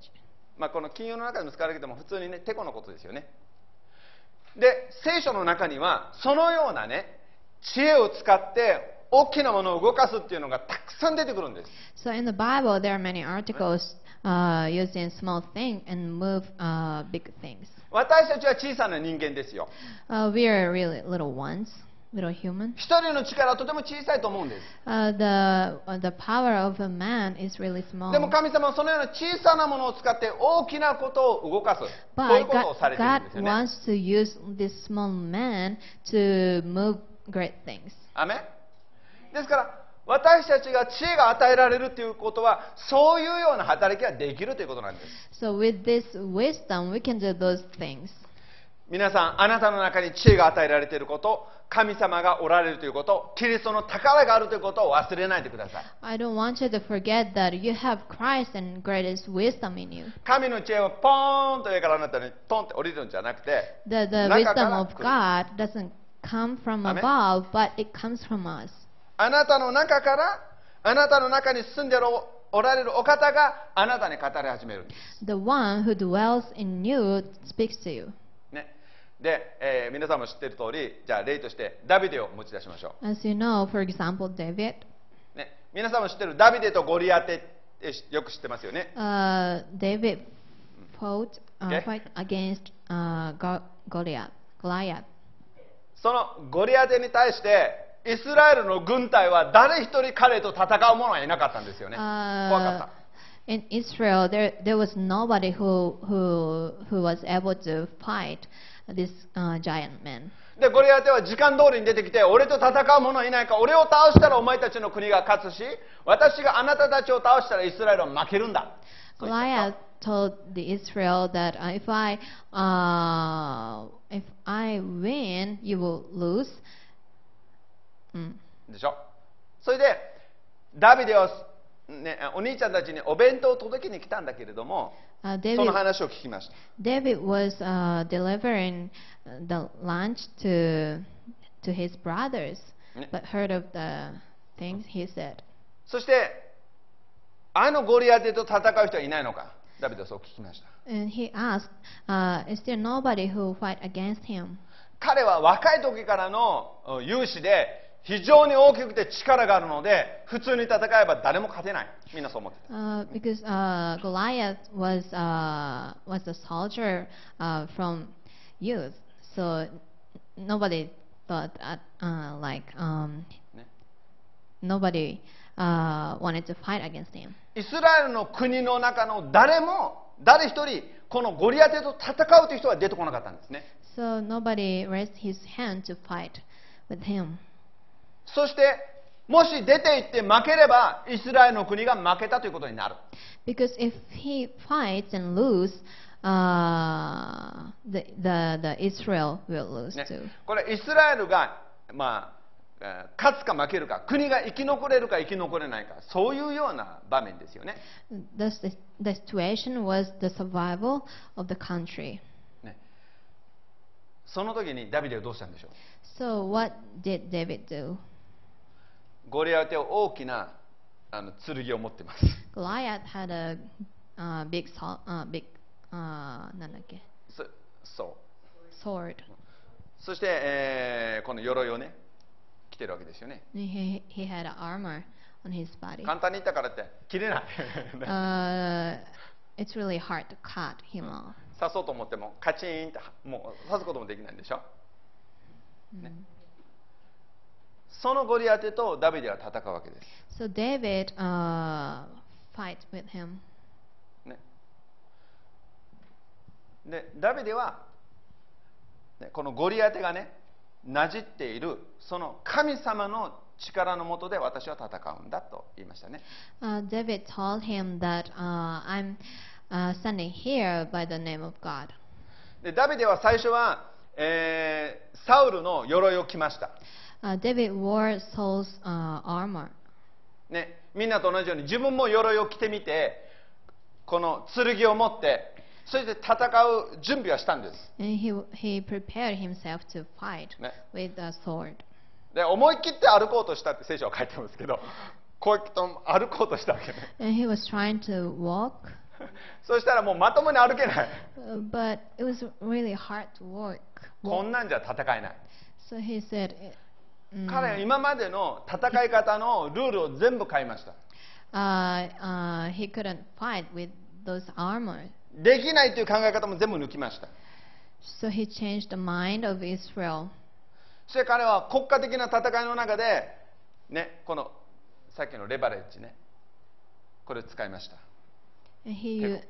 まあ、この金融の中でも使われるけども普通にねてこのことですよねで聖書の中にはそのようなね知恵を使って大きなものを動かすっていうのがたくさん出てくるんです So in the Bible, there are many articles uh, using small things and move uh, big things. 私たちは小さな人間ですよ Uh, we are really little ones, little human. 一人の力はとても小さいと思うんです Uh, the uh, the power of a man is really small. でも神様はそのような小さなものを使って大きなことを動かすそういう But ことを God, されているん God ですよね wants to use this small man to move great things. アメンですから私たちが知恵が与えられるということはそういうような働きができるということなんです So with this wisdom, we can do those things. 皆さんあなたの中に知恵が与えられていること神様がおられるということキリストの宝があるということを忘れないでください I don't want you to forget that you have Christ and greatest wisdom in you. 神の知恵はポーンと上からあなたにトンって降りるんじゃなくて The, the wisdom of God doesn't come from above, but it comes from us. あなたの中からあなたの中に住んでおらおられるお方があなたに語り始めるんです The one who dwells in you speaks to you. ね、で、えー皆さんも知っている通りじゃあ例としてダビデを持ち出しましょ As you know, for example, David. う、ね、皆さんも知ってるダビデとゴリアテってよく知ってますよね Uh, David fought, uh, fight against uh, Go- Goliath. Goliath. そのゴリアテに対してイスラエルの軍隊は誰一人彼と戦う者はいなかったんですよね怖かっ Uh, た in Israel, there there was nobody who who who was able to fight this uh, giant man. でゴリアテは時間通りに出てきて俺と戦う者はいないか俺を倒したらお前たちの国が勝つし私があなたたちを倒したらイスラエルは負けるんだそう言った Goliath told the Israel that uh, if I uh, if I win, you will lose. Mm. でしょ？それでダビデは、ね、お兄ちゃんたちにお弁当を届けに来たんだけれども Uh, そ David の話を聞きました David was uh, delivering uh, the lunch to to his brothers, Ne- but heard of the things he said. そしてあのゴリアテと戦う人はいないのかダビデはそう聞きました And he asked, uh, "Is there nobody who fight against him?" 彼は若い時からのうん勇士で非常に大きくて力があるので普通に戦えば誰も勝てないみんなそう思ってた Uh, because uh, Goliath was uh, was a soldier uh, from youth, so nobody thought that, uh, like um, ね nobody uh, wanted to fight against him. イスラエルの国の中の誰も誰一人このゴリアテと戦うという人は出てこなかったんですね So nobody raised his hand to fight with him. そしてもし出て行って負ければイスラエルの国が負けたということになる Because if he fights and lose, uh, the, the the Israel will lose ね too. これイスラエルが、まあえー勝つか負けるか国が生き残れるか生き残れないかそういうような場面ですよね The, the, the situation was the survival of the country. ねその時にダビデはどうしたんでしょう So what did David do? ゴリアテは大きなあの剣を持ってます。Goliath had a uh, big sol- uh, big uh, なんだっけ？そして、えーこの鎧をね着てるわけですよね。He, he had armor on his body. 簡単に言ったからって切れない。Uh, it's really hard to cut him off. 刺そうと思ってもカチーンってもう刺すこともできないんでしょ、ね、そのゴリアテとダビデは戦うわけです So David uh, fight with him. ね、でダビデは、ね、このゴリアテがねなじっているその神様の力のもとで私は戦うんだと言いましたね Uh, David told him that uh, I'm uh, standing here by the name of God. でダビデは最初は、えーサウルの鎧を着ました、デビ wore Saul's、uh, armor. ね、みんなと同じように自分も鎧を着てみて、この剣を持って、それで戦う準備はしたんです。He, 思い切って歩こうとしたって聖書は書いてますけど、こうと歩こうとしたわけね。そしたらもうまともに歩けない。こんなんじゃ戦えない。彼は今までの戦い方のルールを全部変えました uh, uh, he couldn't fight with those armor. できないという考え方も全部抜きました So he changed the mind of Israel. そして彼は国家的な戦いの中でねこのさっきのレバレッジねこれを使いました he,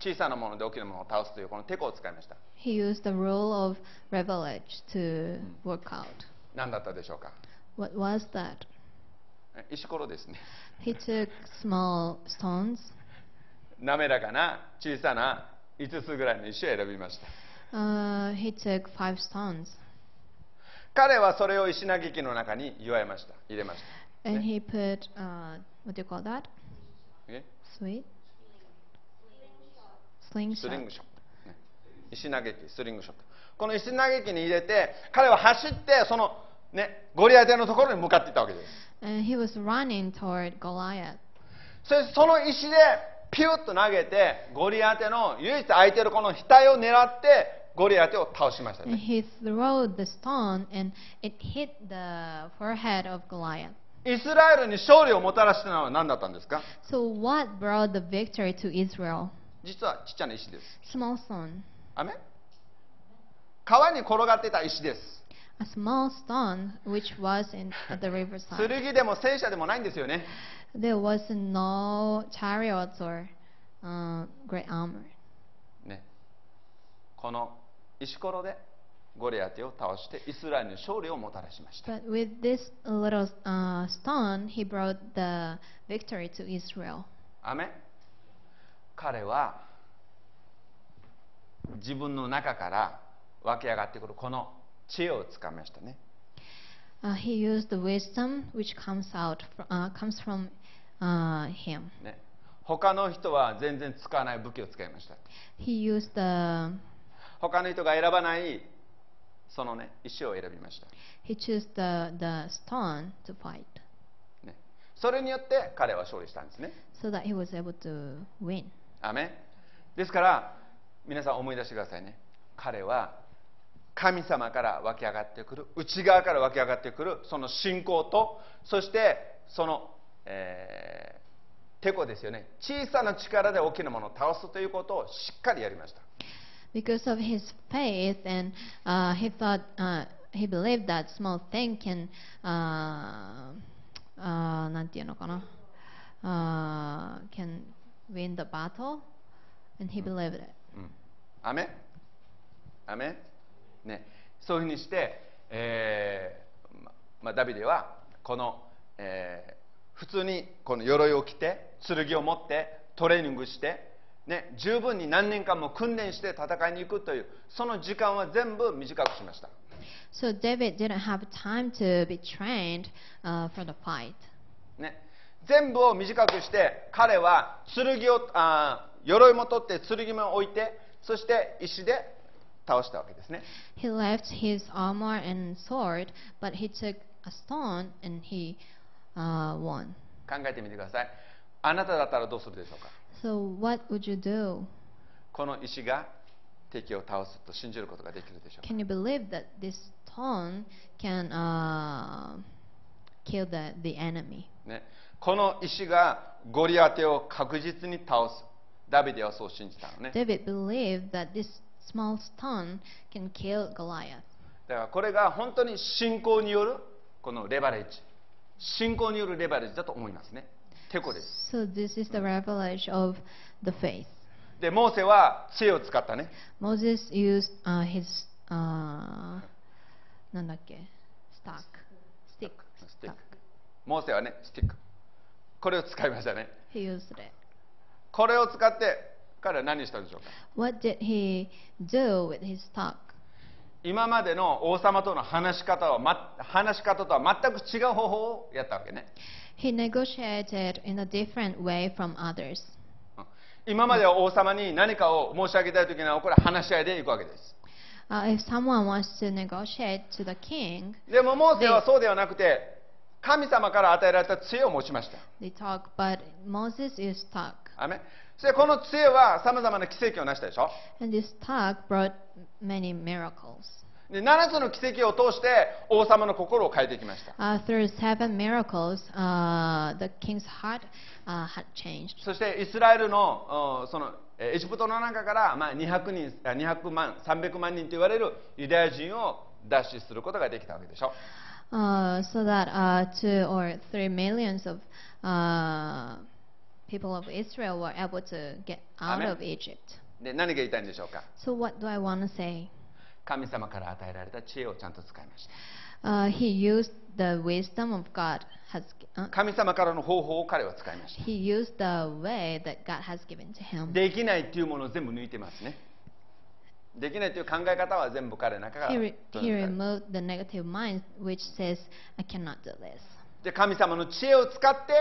小さなもので大きなものを倒すというこのテコを使いました he used the rule of revelage to work out. 何だったでしょうか What was that? え石ころですね He took small stones. 滑らかな小さな5つぐらいの石を選びました Uh, he took five stones 彼はそれを石嘆きの中に祝いました入れました and he put uh, what do you call that? Okay? Sweet スリン slingshot. グショット、ね、石投げ機スリングショットこの石投げ機に入れて彼は走ってその、ね、ゴリアテのところに向かっていったわけです And he was running toward Goliath. それその石でピュッと投げてゴリアテの唯一空いてるこの額を狙ってゴリアテを倒しましたね he threw the stone and it hit the forehead of Goliath. イスラエルに勝利をもたらしたのは何だったんですか？So what brought the victory to Israel? 実はちっちゃな石です Small stone. アメ川に転がっていた石です A small stone which was in the riverside. 剣でも戦車でもないんですよね There was no chariots or uh, great armor. ねこの石ころでゴリアテを倒してイスラエルに勝利をもたらしました But with this little uh, stone, he brought the victory to Israel. アメ彼は自分の中から湧き上がってくるこの知恵をつかみましたね Uh, he used the wisdom which comes out fr- uh, comes from uh, him. ね他の人は全然使わない武器を使いました He used the 他の人が選ばないそのね石を選びました、he chose the the stone to fight, ね、それによって彼は勝利したんですね so that he was able to win. アメンですから皆さん思い出してくださいね彼は神様から湧き上がってくる内側から湧き上がってくるその信仰とそしてその、えーテコですよね小さな力で大きなものを倒すということをしっかりやりました Because of his faith, and uh, he thought uh, he believed that small thing can uh, uh, なんていうのかな uh, can win the battle, and he believed it. うんアメンアメンね。そういうふうにして、えーままあ、ダビデはこの、えー普通にこの鎧を着て剣を持ってトレーニングして、ね、十分に何年間も訓練して戦いに行くというその時間は全部短くしました。So David didn't have time to be trained uh, for the fight. ね、全部を短くして彼は剣をあー鎧も取って剣も置いてそして石で倒したわけですね He left his armor and sword, but he took a stone and he uh, won. 考えてみてくださいあなただったらどうするでしょうか So what would you do? この石が敵を倒すと信じることができるでしょうか Can you believe that this stone can uh, kill the, the enemy? ね、この石がゴリアテを確実に倒すダビデはそう信じたのね David believed that this small stone can kill Goliath. だからこれが本当に信仰によるこのレバレッジ信仰によるレバレッジだと思いますねてこです。So this is the revelation of the faith. で、モーセは知恵を使ったね。Moses used uh, his uh, なんだっけ stock stick スティッ stock. ク。モーセはね、スティック。これを使いましたね。He used it. これを使って彼は何したんでしょうか What did he do with his stock? 今までの王様との話し方は、ま、話し方とは全く違う方法をやったわけね。He negotiated in a different way from others. うん今までは王様に何かを申し上げたいときにはこれは話し合いでいくわけです。Uh, if someone wants to negotiate to the king, でもモーセはそうではなくて神様から与えられた知恵を持ちました。they talk, but Moses is stuck. アメンそしてこの知恵はさまざまな奇跡を成したでしょ And this talk brought many miracles. で7つの奇跡を通して王様の心を変えていきました。Uh, through seven miracles, uh, the king's heart uh, had changed. そしてイスラエルのおそのえーエジプトの中から、まあ、200, 人あ200万300万人と言われるユダヤ人を脱出することができたわけでしょ Uh, so that uh, two or three millions of uh, people of Israel were able to get out of Egypt. で何が言いたいんでしょうか So what do I want to say? 神様から与えられた知恵をちゃんと使いました Uh, he used the wisdom of God. Has uh, 神様からの方法を彼は使いました he used the way that God has given to him. できないっていうものを全部抜いてますねできないという考え方は全部彼の中から He, re- 取 he り除かれ removed the negative mind which says, I cannot do this. で神様の知恵を使って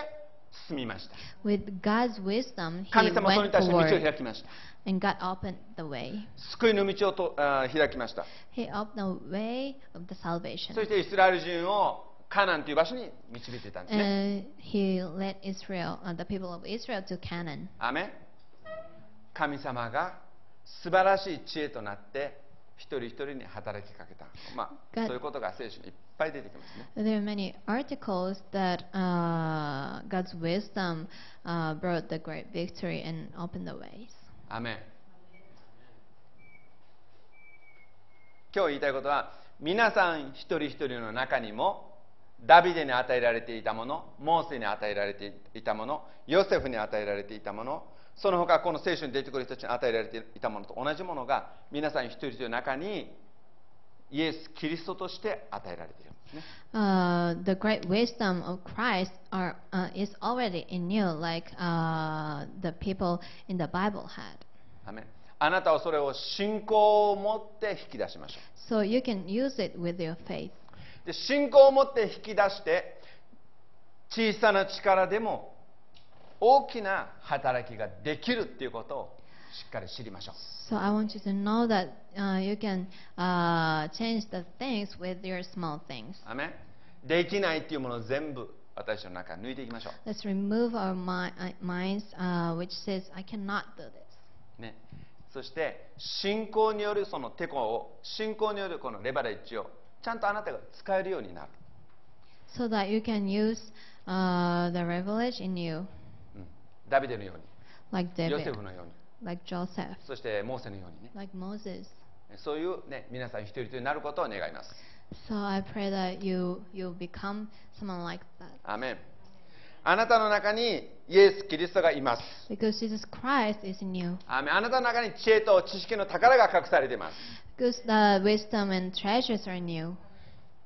進みました With God's wisdom, he 神様はそれに対して道を開きました and God opened the way. 救いの道をとあー開きました He opened the way of the salvation. そしてイスラエル人をカナンという場所に導いていたんですね And he led Israel, uh, the people of Israel, to Canaan. アメン神様が素晴らしい知恵となって一人一人に働きかけた、まあ、そういうことが聖書にいっぱい出てきますね。There are many articles that uh, God's wisdom uh, brought the great victory and opened the ways. アメン今日言いたいことは皆さん一人一人の中にもダビデに与えられていたものモーセに与えられていたものヨセフに与えられていたものその他この聖書に出てくる人たちに与えられていたものと同じものが皆さん一人一人の中にイエス・キリストとして与えられているんですね Uh, the great wisdom of Christ are, uh, is already in you, like uh, the people in the Bible had. あなたはそれを信仰を持って引き出しましょう So you can use it with your faith. で信仰を持って引き出して小さな力でも大きな働きができるということをしっかり知りましょう。そう、私い、ってい、できないというものを全部私の中に抜いていきましょう。そして、信仰によるそのテコを、信仰によるこのレバレッジを、ちゃんとあなたが使えるようになる。ダビデのよう like にヨ David, セフのように like Joseph, そしてモーセのようにね like Moses. そういう、ね、皆さん一人一人になることを願います So I pray that you you become someone like that. アーメンあなたの中にイエス・キリストがいます Because Jesus Christ is in you. あなたの中に知恵と知識の宝が隠されています Because the wisdom and treasures are in you.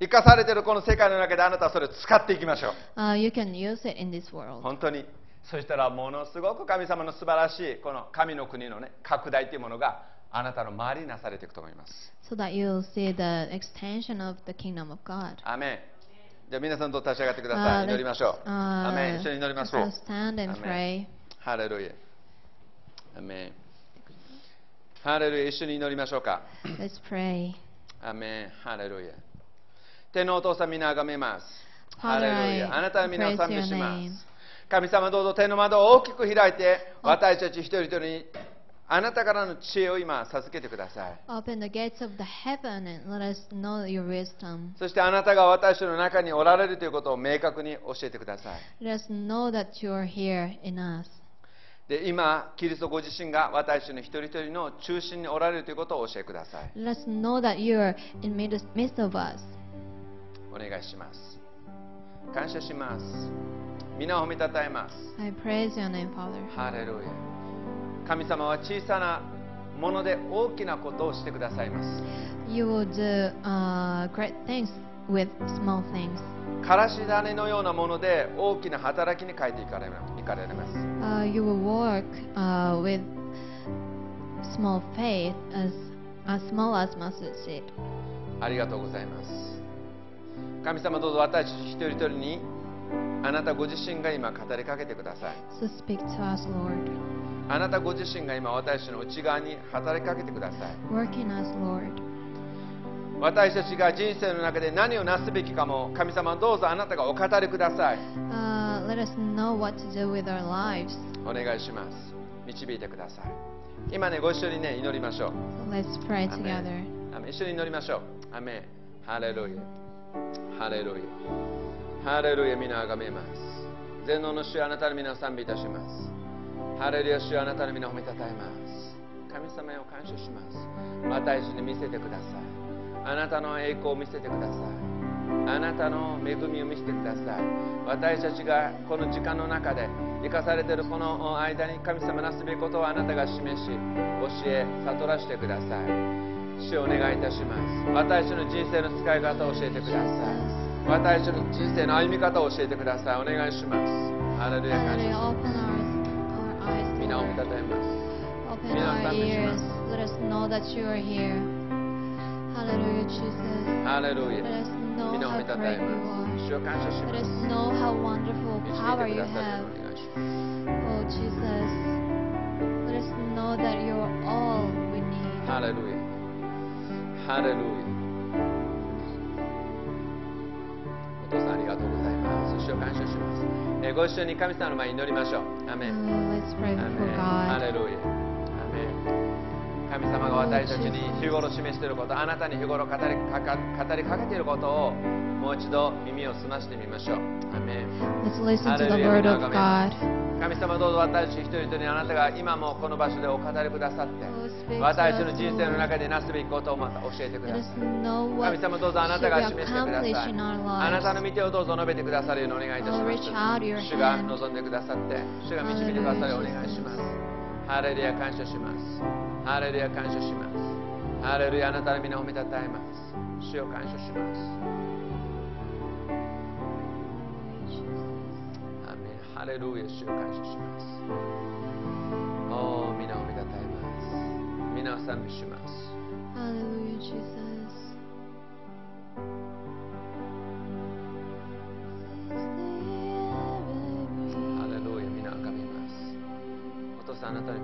生かされているこの世界の中であなたはそれを使っていきましょう Uh, you can use it in this world. 本当にそしたらものすごく神様の素晴らしいこの神の国のね拡大というものがあなたの周りになされていくと思います。So that you'll see the extension of the kingdom of God. アーメンじゃあ皆さんと立ち上がってください、Uh, 祈りましょう、let's, アーメン uh, 一緒に祈りましょう。stand and pray. ハレルヤアーメンハレルヤ一緒に祈りましょうか。Let's pray. アーメンハレルヤ天のお父さん皆あがめます。ハレルヤあなたは皆を賛美しま.す神様どうぞ天の窓を大きく開いて私たち一人一人にあなたからの知恵を今授けてください Open the gates of the heaven and let us know your wisdom. そしてあなたが私の中におられるということを明確に教えてください Let us know that you are here in us. で今キリストご自身が私の一人一人の中心におられるということを教えてください Let us know that you are in midst midst of us. お願いします感謝します皆を褒めたたえます I praise your name, Father. ハレルヤ神様は小さなもので大きなことをしてくださいます You will do uh, great things with small things. からし種のようなもので大きな働きに変えていかれます Uh, you will work uh, with small faith as as small as mustard seed. ありがとうございます神様どうぞ私一人一人にあなたご自身が今語りかけてください。So speak to us, Lord. あなたご自身が今私の内側に働きかけてください。Work in us, Lord. 私たちが人生の中で何をなすべきかも神様どうぞあなたがお語りください。Uh, let us know what to do with our lives. お願いします。導いてください。今ねご一緒にね祈りましょう。So let's pray together. 一緒に祈りましょう。アメンハレルヤハレルヤハレルヤ皆あがめます。全能の主あなたの皆を賛美いたします。ハレルヤ主あなたの皆を褒めたたえます。神様へを感謝します。私に見せてください。あなたの栄光を見せてください。あなたの恵みを見せてください。私たちがこの時間の中で生かされているこの間に神様なすべきことをあなたが示し教え悟らせてください。主をお願いいたします。私の人生の使い方を教えてください。また一緒に人生の歩み方を教えてください。お願いします。ハレルヤ感いみんなをたたえますみんなを試しますハレルヤ皆を見たたえます主を感謝します導います。皆てくださるお願いします Oh, Jesus, let us know that you are all we need. Hallelujah. Hallelujah. 父さんありがとうございます。主を感謝します、えーご一緒に神様の前に祈りましょう。アメ Oh, ンア.レルヤ神様が私たちに日頃示していることあなたに日頃語りかか語りかけていることをもう一度耳を澄ましてみましょうアメン Let's listen to the word of God. 神様どうぞ私たち一人一人にあなたが今もこの場所でお語りくださって Oh, 私の人生の.中でなすべきことをまた教えてください神様どうぞあなたが示してくださいあなたの.御手をどうぞ述べてくださるようにお願いいたし Oh, ます主が.望んでくださって主が導いてくださるようお願いしますハレルヤ感謝します。ハレルヤ感謝します。ハレルヤあなたの皆を見たたえます。主を感謝します。アメンハレルヤ主を感謝します。おお皆を見たたえます。皆を賛美します。ハレルヤ Jesus. お父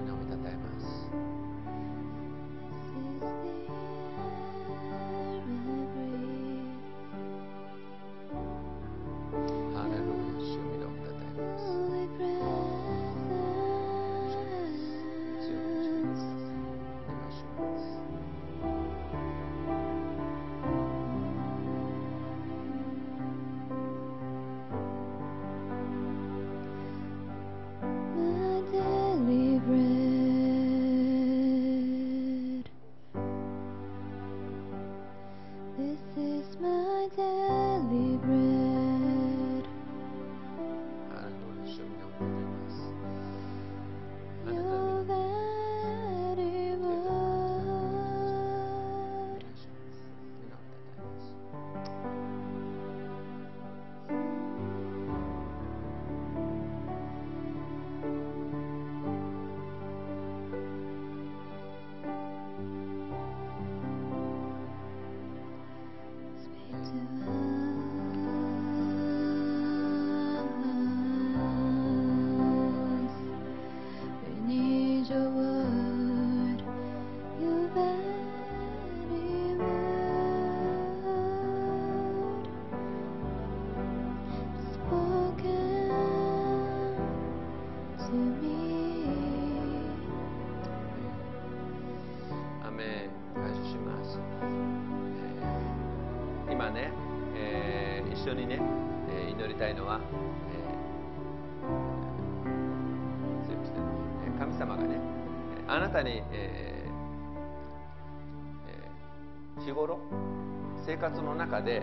中で、え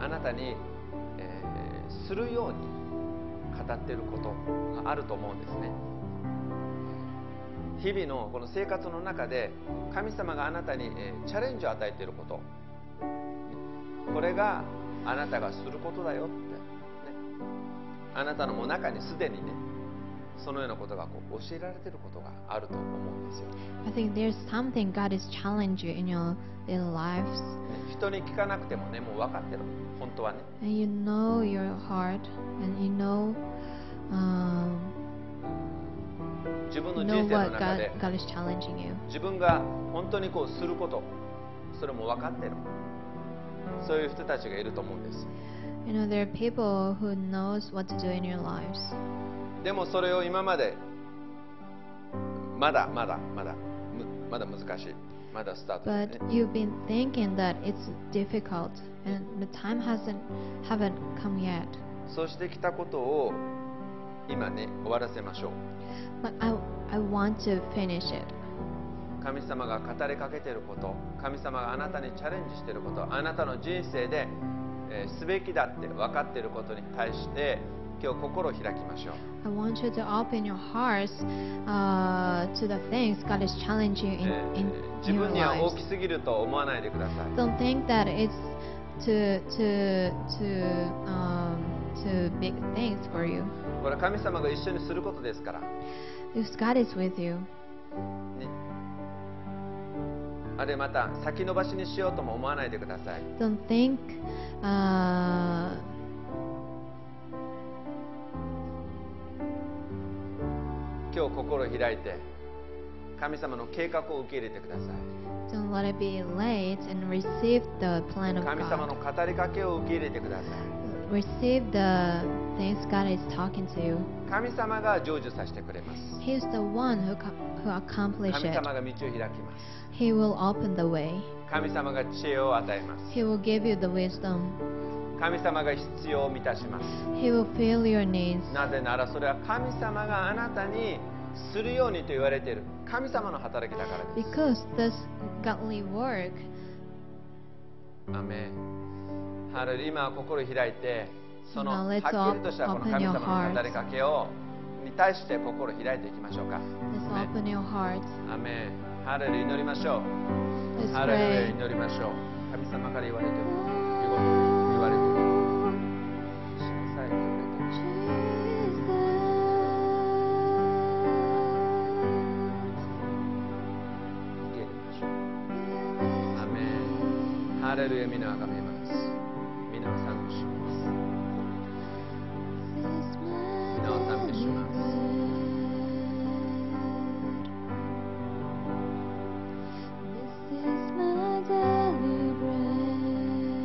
あなたに、えーするように語っていることがあると思うんですね。日々のこの生活の中で神様があなたにえーチャレンジを与えていること。これがあなたがすることだよって、ね、あなたのも中にすでにねそのようなことがこう教えられていることがあると思うんですよ、ね I think there's something God is challenging you in your daily lives. 人に聞かなくてもねもう分かってる本当はね And you know your heart, and you know, um, 自分の人生の中 God, で God is challenging you. 自分が本当にこうすることそれも分かってるそういう人たちがいると思うんです You know, there are people who knows what to do in your lives, でもそれを今までまだまだまだむまだ難しいまだスタートで but you've been thinking that it's difficult, and the time hasn't haven't come yet. そうしてきたことを今ね終わらせましょう But I I want to finish it. 神様が語りかけていること神様があなたにチャレンジしていることあなたの人生で、えーすべきだって分かっていることに対して今日心を開きましょう I want you to open your hearts uh, to the things God is challenging in, えー in 自 your 分には大 lives. きすぎると思わないでください Don't think that it's to to to um, to big things for you. これは神様が一緒にすることですから、ね、Because God is with you. あれまた先延ばしにしようとも思わないでください Don't think uh, 今日心を開いて神様の計画を受け入れてください don't let it be late and receive the plan of 神様の God. 語りかけを受け入れてください Receive the things God is talking to you. 神様が成就させてくれます He is the one who co- who accomplished 神 it. 様が道を開きます He will open the way. 神様が知恵を与えます He will give you the wisdom. 神様が必要を満たします。He will fill your needs. なぜならそれは神様があなたにするようにと言われている。神様の働きだからです。Because this godly work. アメンハレルヤ今は心を開いてそのはっきりとしたこの神様の語りかけをに対して心を開いていきましょうか。Let's ね open your heart. アメンハレルヤ祈りましょう。ハレル.祈りましょう。神様から言われているレルヤ皆あがめます。皆を賛美します。皆を賛美します。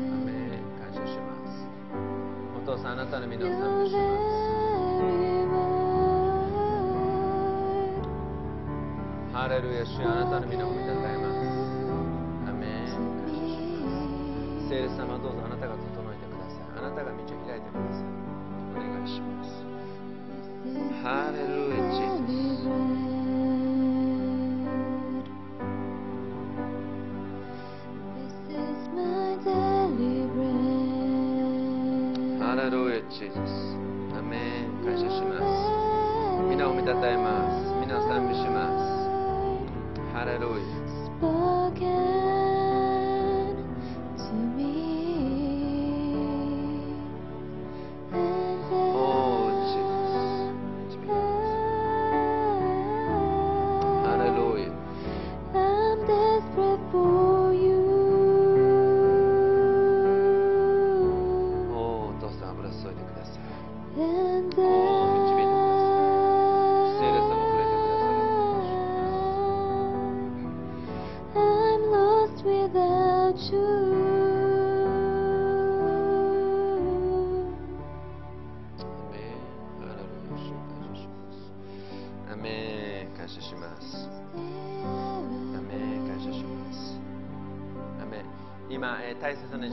アメン。感謝します。お父さんあなたの皆を賛美します。ハレルヤ主よあなたの皆を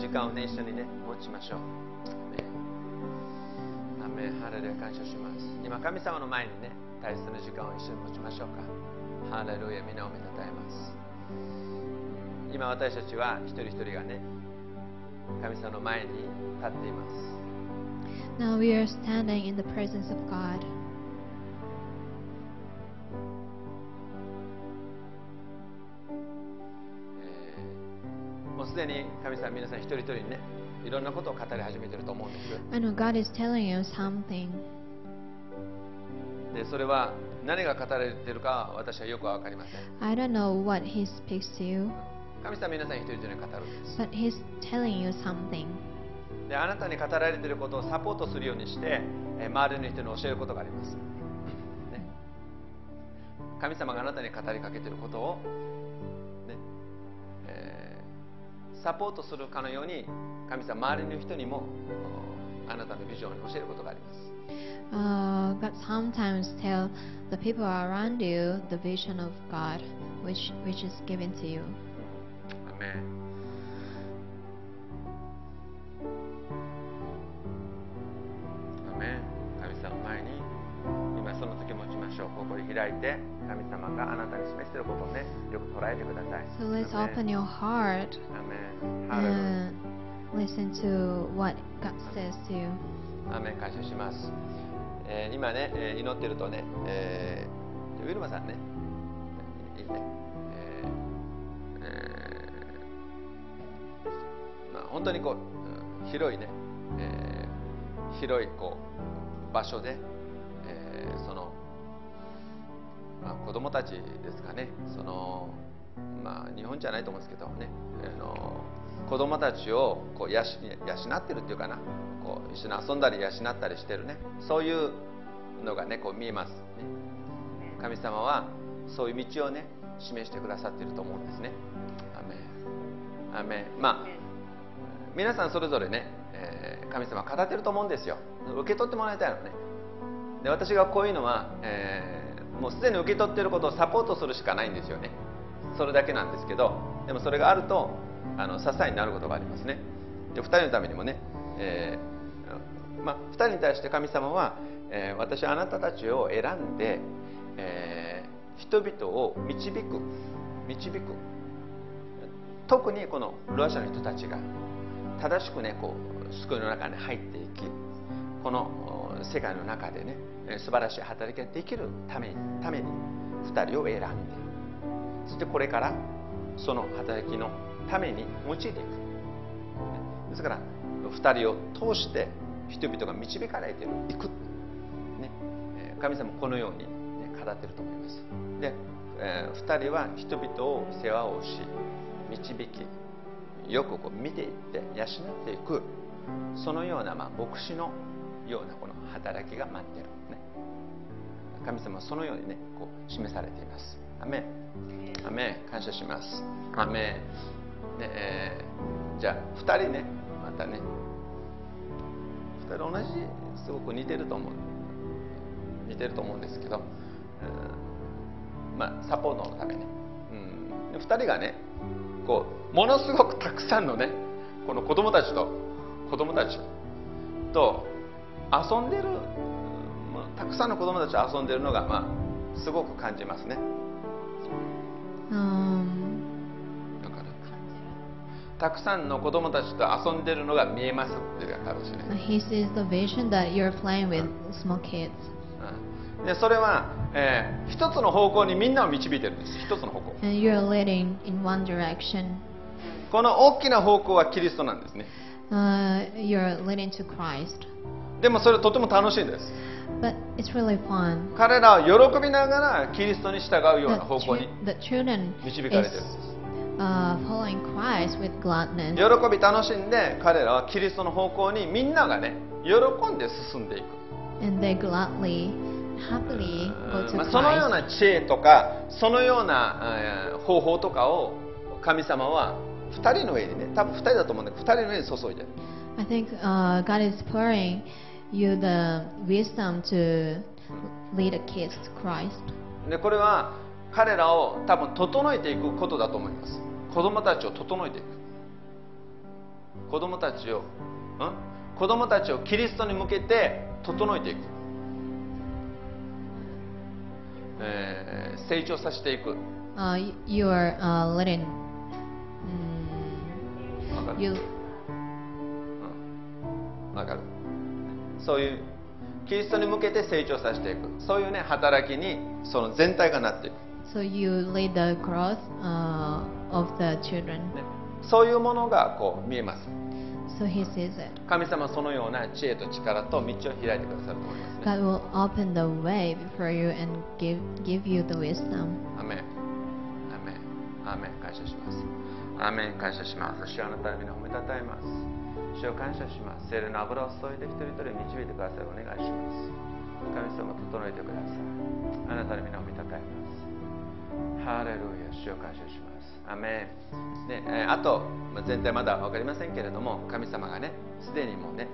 時間をね一緒にね持ちましょう。アメンアメハレルヤ感謝します。今神様の前にね大切な時間を一緒に持ちましょうか。ハレルヤ皆を見たたえます。今私たちは一人一人がね神様の前に立っています。Now we are standing in the presence of God. すでに神様皆さん一人一人にねいろんなことを語り始めてると思うんです。I know God is telling you something. でそれは何が語られているかは私はよくわかりません。I don't know what He speaks to you, 神様皆さん一人一人に語るんです。But He's telling you something. であなたに語られていることをサポートするようにして、えー周りの人に教えることがあります、ね、神様があなたに語りかけていることを、サポートするかのように神様周りの人にもおあなたのビジョンを教えることがあります Uh, God sometimes tell the people around you the vision of God, which which is given to you. アメンアメン神様の前に今その時持ちましょう心開いて神様があなたに示していることをねよく捉えてください。So let's open your heart. And listen to what God says to you. アーメン感謝します、えー今ね、えー祈ってるとね、えーウィルマさんね。いいね、えーえーまあ、本当にこううん広いね、えー広いこう場所で、えーその、まあ、子供たちですかね。その、まあ、日本じゃないと思うんですけどね、あの子供たちをこう養ってるっていうかな。こう一緒に遊んだり養ったりしてるね。そういうのがねこう見えます、ね、神様はそういう道をね示してくださっていると思うんですね。アメまあ皆さんそれぞれね、えー神様語ってると思うんですよ。受け取ってもらいたいのね。で私がこういうのは、えもうすでに受け取っていることをサポートするしかないんですよね。それだけなんですけどでもそれがあるとあの支えになることがありますね。で2人のためにもね、えーまあ、2人に対して神様は、えー私はあなたたちを選んで、えー人々を導く導く。特にこのロアシャの人たちが正しくねこう救いの中に入っていきこの世界の中でねえ素晴らしい働きができるためにために2人を選んでそしてこれからその働きのために用いていく。ですから2人を通して人々が導かれていく、ね神様このように、ね、語ってると思います。で、え2人は人々を世話をし導きよくこう見ていって養っていく。そのような、まあ、牧師のようなこの働きが待っている、ね、神様はそのようにねこう示されています。アメン。アメン。感謝します。アメン、ねえーじゃあ2人ねまたね。2人同じすごく似てると思う。似てると思うんですけど、うんまあサポートのためね、うん、で2人がねこうものすごくたくさんのねこの子供たちと子供たちと遊んでる、まあ、たくさんの子供たちと遊んでるのが、まあ、すごく感じますね。Um, だからたくさんの子供たちと遊んでるのが見えますっていう形ね、he sees the vision that you're playing with small kids. うん。でそれは、えー一つの方向にみんなを導いてるんです。一つの方向。And you're leading in one direction. この大きな方向はキリストなんですね。Uh, you're leading to Christ. でもそれとても楽しいんです But it's really fun. 彼らは喜びながらキリストに従うような方向に導かれてるんです uh, following Christ with gladness. 喜び楽しんで彼らはキリストの方向にみんながね喜んで進んでいく And they gladly, happily go うん to まあ、そのよう.な知恵とかそのような、えー方法とかを神様は2人の上にね多分2人だと思うんだけど2人の上に注いでる I think uh, God is pouring you the wisdom to lead the kids to Christ. でこれは彼らを多分整えていくことだと思います。子供たちを整えていく。子供たちを、ん、子供たちをキリストに向けて整えていく、えー成長させていく。Uh, you are uh, letting mm, わかる。you うん。わかるそういうキリストに向けて成長させていく。そういうね働きにその全体がなっていく、So you lead the growth uh, of the children. ね、そういうものがこう見えます。So he sees it. 神様はそのような知恵と力と道を開いてくださると思いますね。God will open the way before you and give give you the wisdom. アメンアメンアメン感謝します。アメン感謝します。主よあなたの皆を褒めたたえます主を感謝します。聖霊の油を注いで一人一人導いてください。お願いします。神様整えてください。あなたの皆を褒めたたえます。ハレルヤ主を感謝します。アメン、ねえーあと、まあ全体まだ分かりませんけれども神様がねすでにもうね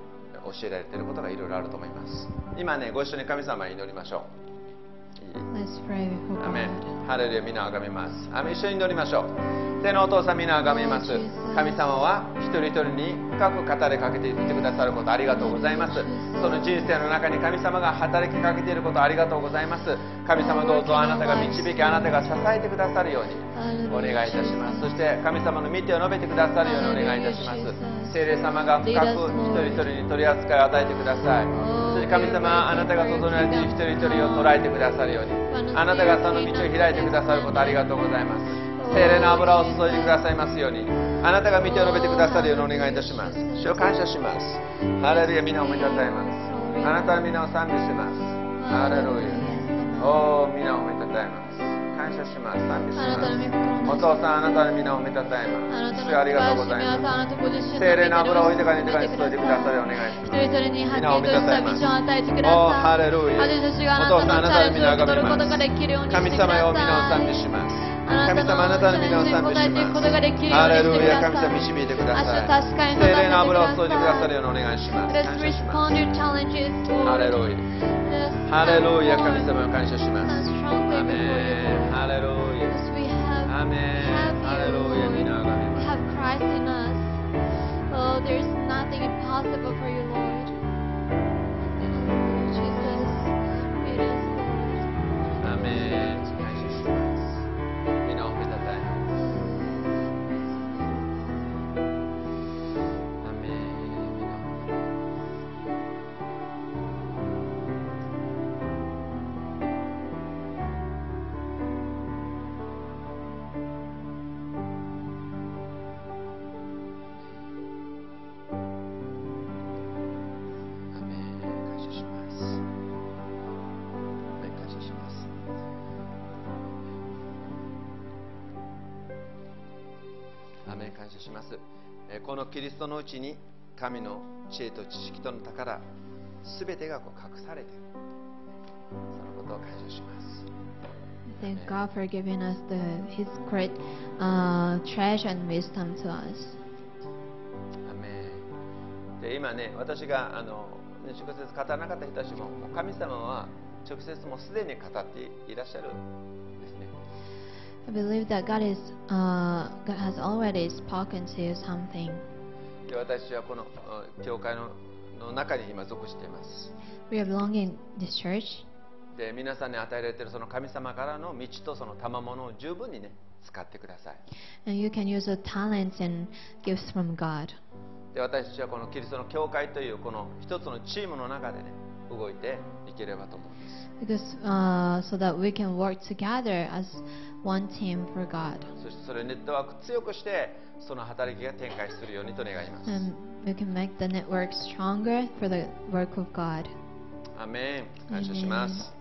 教えられていることがいろいろあると思います。今ねご一緒に神様に祈りましょう。アメ.ハレルヤ皆をあがめます。アメン一緒に祈りましょう。天のお父さん皆をあがめます。神様は一人一人に深く語りかけていってくださることありがとうございます。その人生の中に神様が働きかけていることありがとうございます。神様どうぞあなたが導きあなたが支えてくださるようにお願いいたします。そして神様の見てを述べてくださるようにお願いいたします。聖霊様が深く一人一人に取り扱いを与えてくださいそして神様あなたが整えている一人一人を捉えてくださるようにあなたがその道を開いてくださることありがとうございます。聖霊の油を注いでくださいますように。あなたが見てを述べてくださるようにお願いいたします。主を感謝します。ハレルヤ皆を褒めたたえます。あなたの皆を賛美します。ハレルヤ。おお皆を褒めたたえます感謝します。賛美します。お心父さんあなたの皆を褒めたたえます。主よありがとうございます。あなたご自身の聖霊の油を豊かに豊かに注いでくださるようお願いします一人一人にはっきりとした道をおさい。ハレルヤ私たちがあなたのチャレンジをができるようにして神。様よ皆を賛美します。神様あなたの皆を賛美します。ハレルヤ神様導いてください。明日確かに聖霊の油を注いでくださるようにお願いします.ハレルヤ Hallelujah. Amen. Hallelujah. Amen. Hallelujah. Christ in us. Oh, there's nothing impossible for you, Lord. Amen. トのうちに神の知恵と知識との宝すべてがこう隠されているそのことを感謝します Thank God for giving us the His great uh, treasure and wisdom to us. アメンで今ね私があのね直接語らなかった人たちももう神様は直接もうすでに語っていらっしゃるんですね I believe that God is uh, God has already spoken to you something. で私はこのあ教会のの中に今属しています。We are belong in this church, で皆さんに与えられているその神様からの道とその賜物を十分にね使ってください。And you can use your talents and gifts from God. で私たちはこのキリストの教会というこの一つのチームの中でね動いていければと思う。んです Because uh, so that we can work together as one team for God, そしてそれをネットワーク強くしてその働きが展開するようにと願います and we can make the network stronger for the work of God. アメン感謝します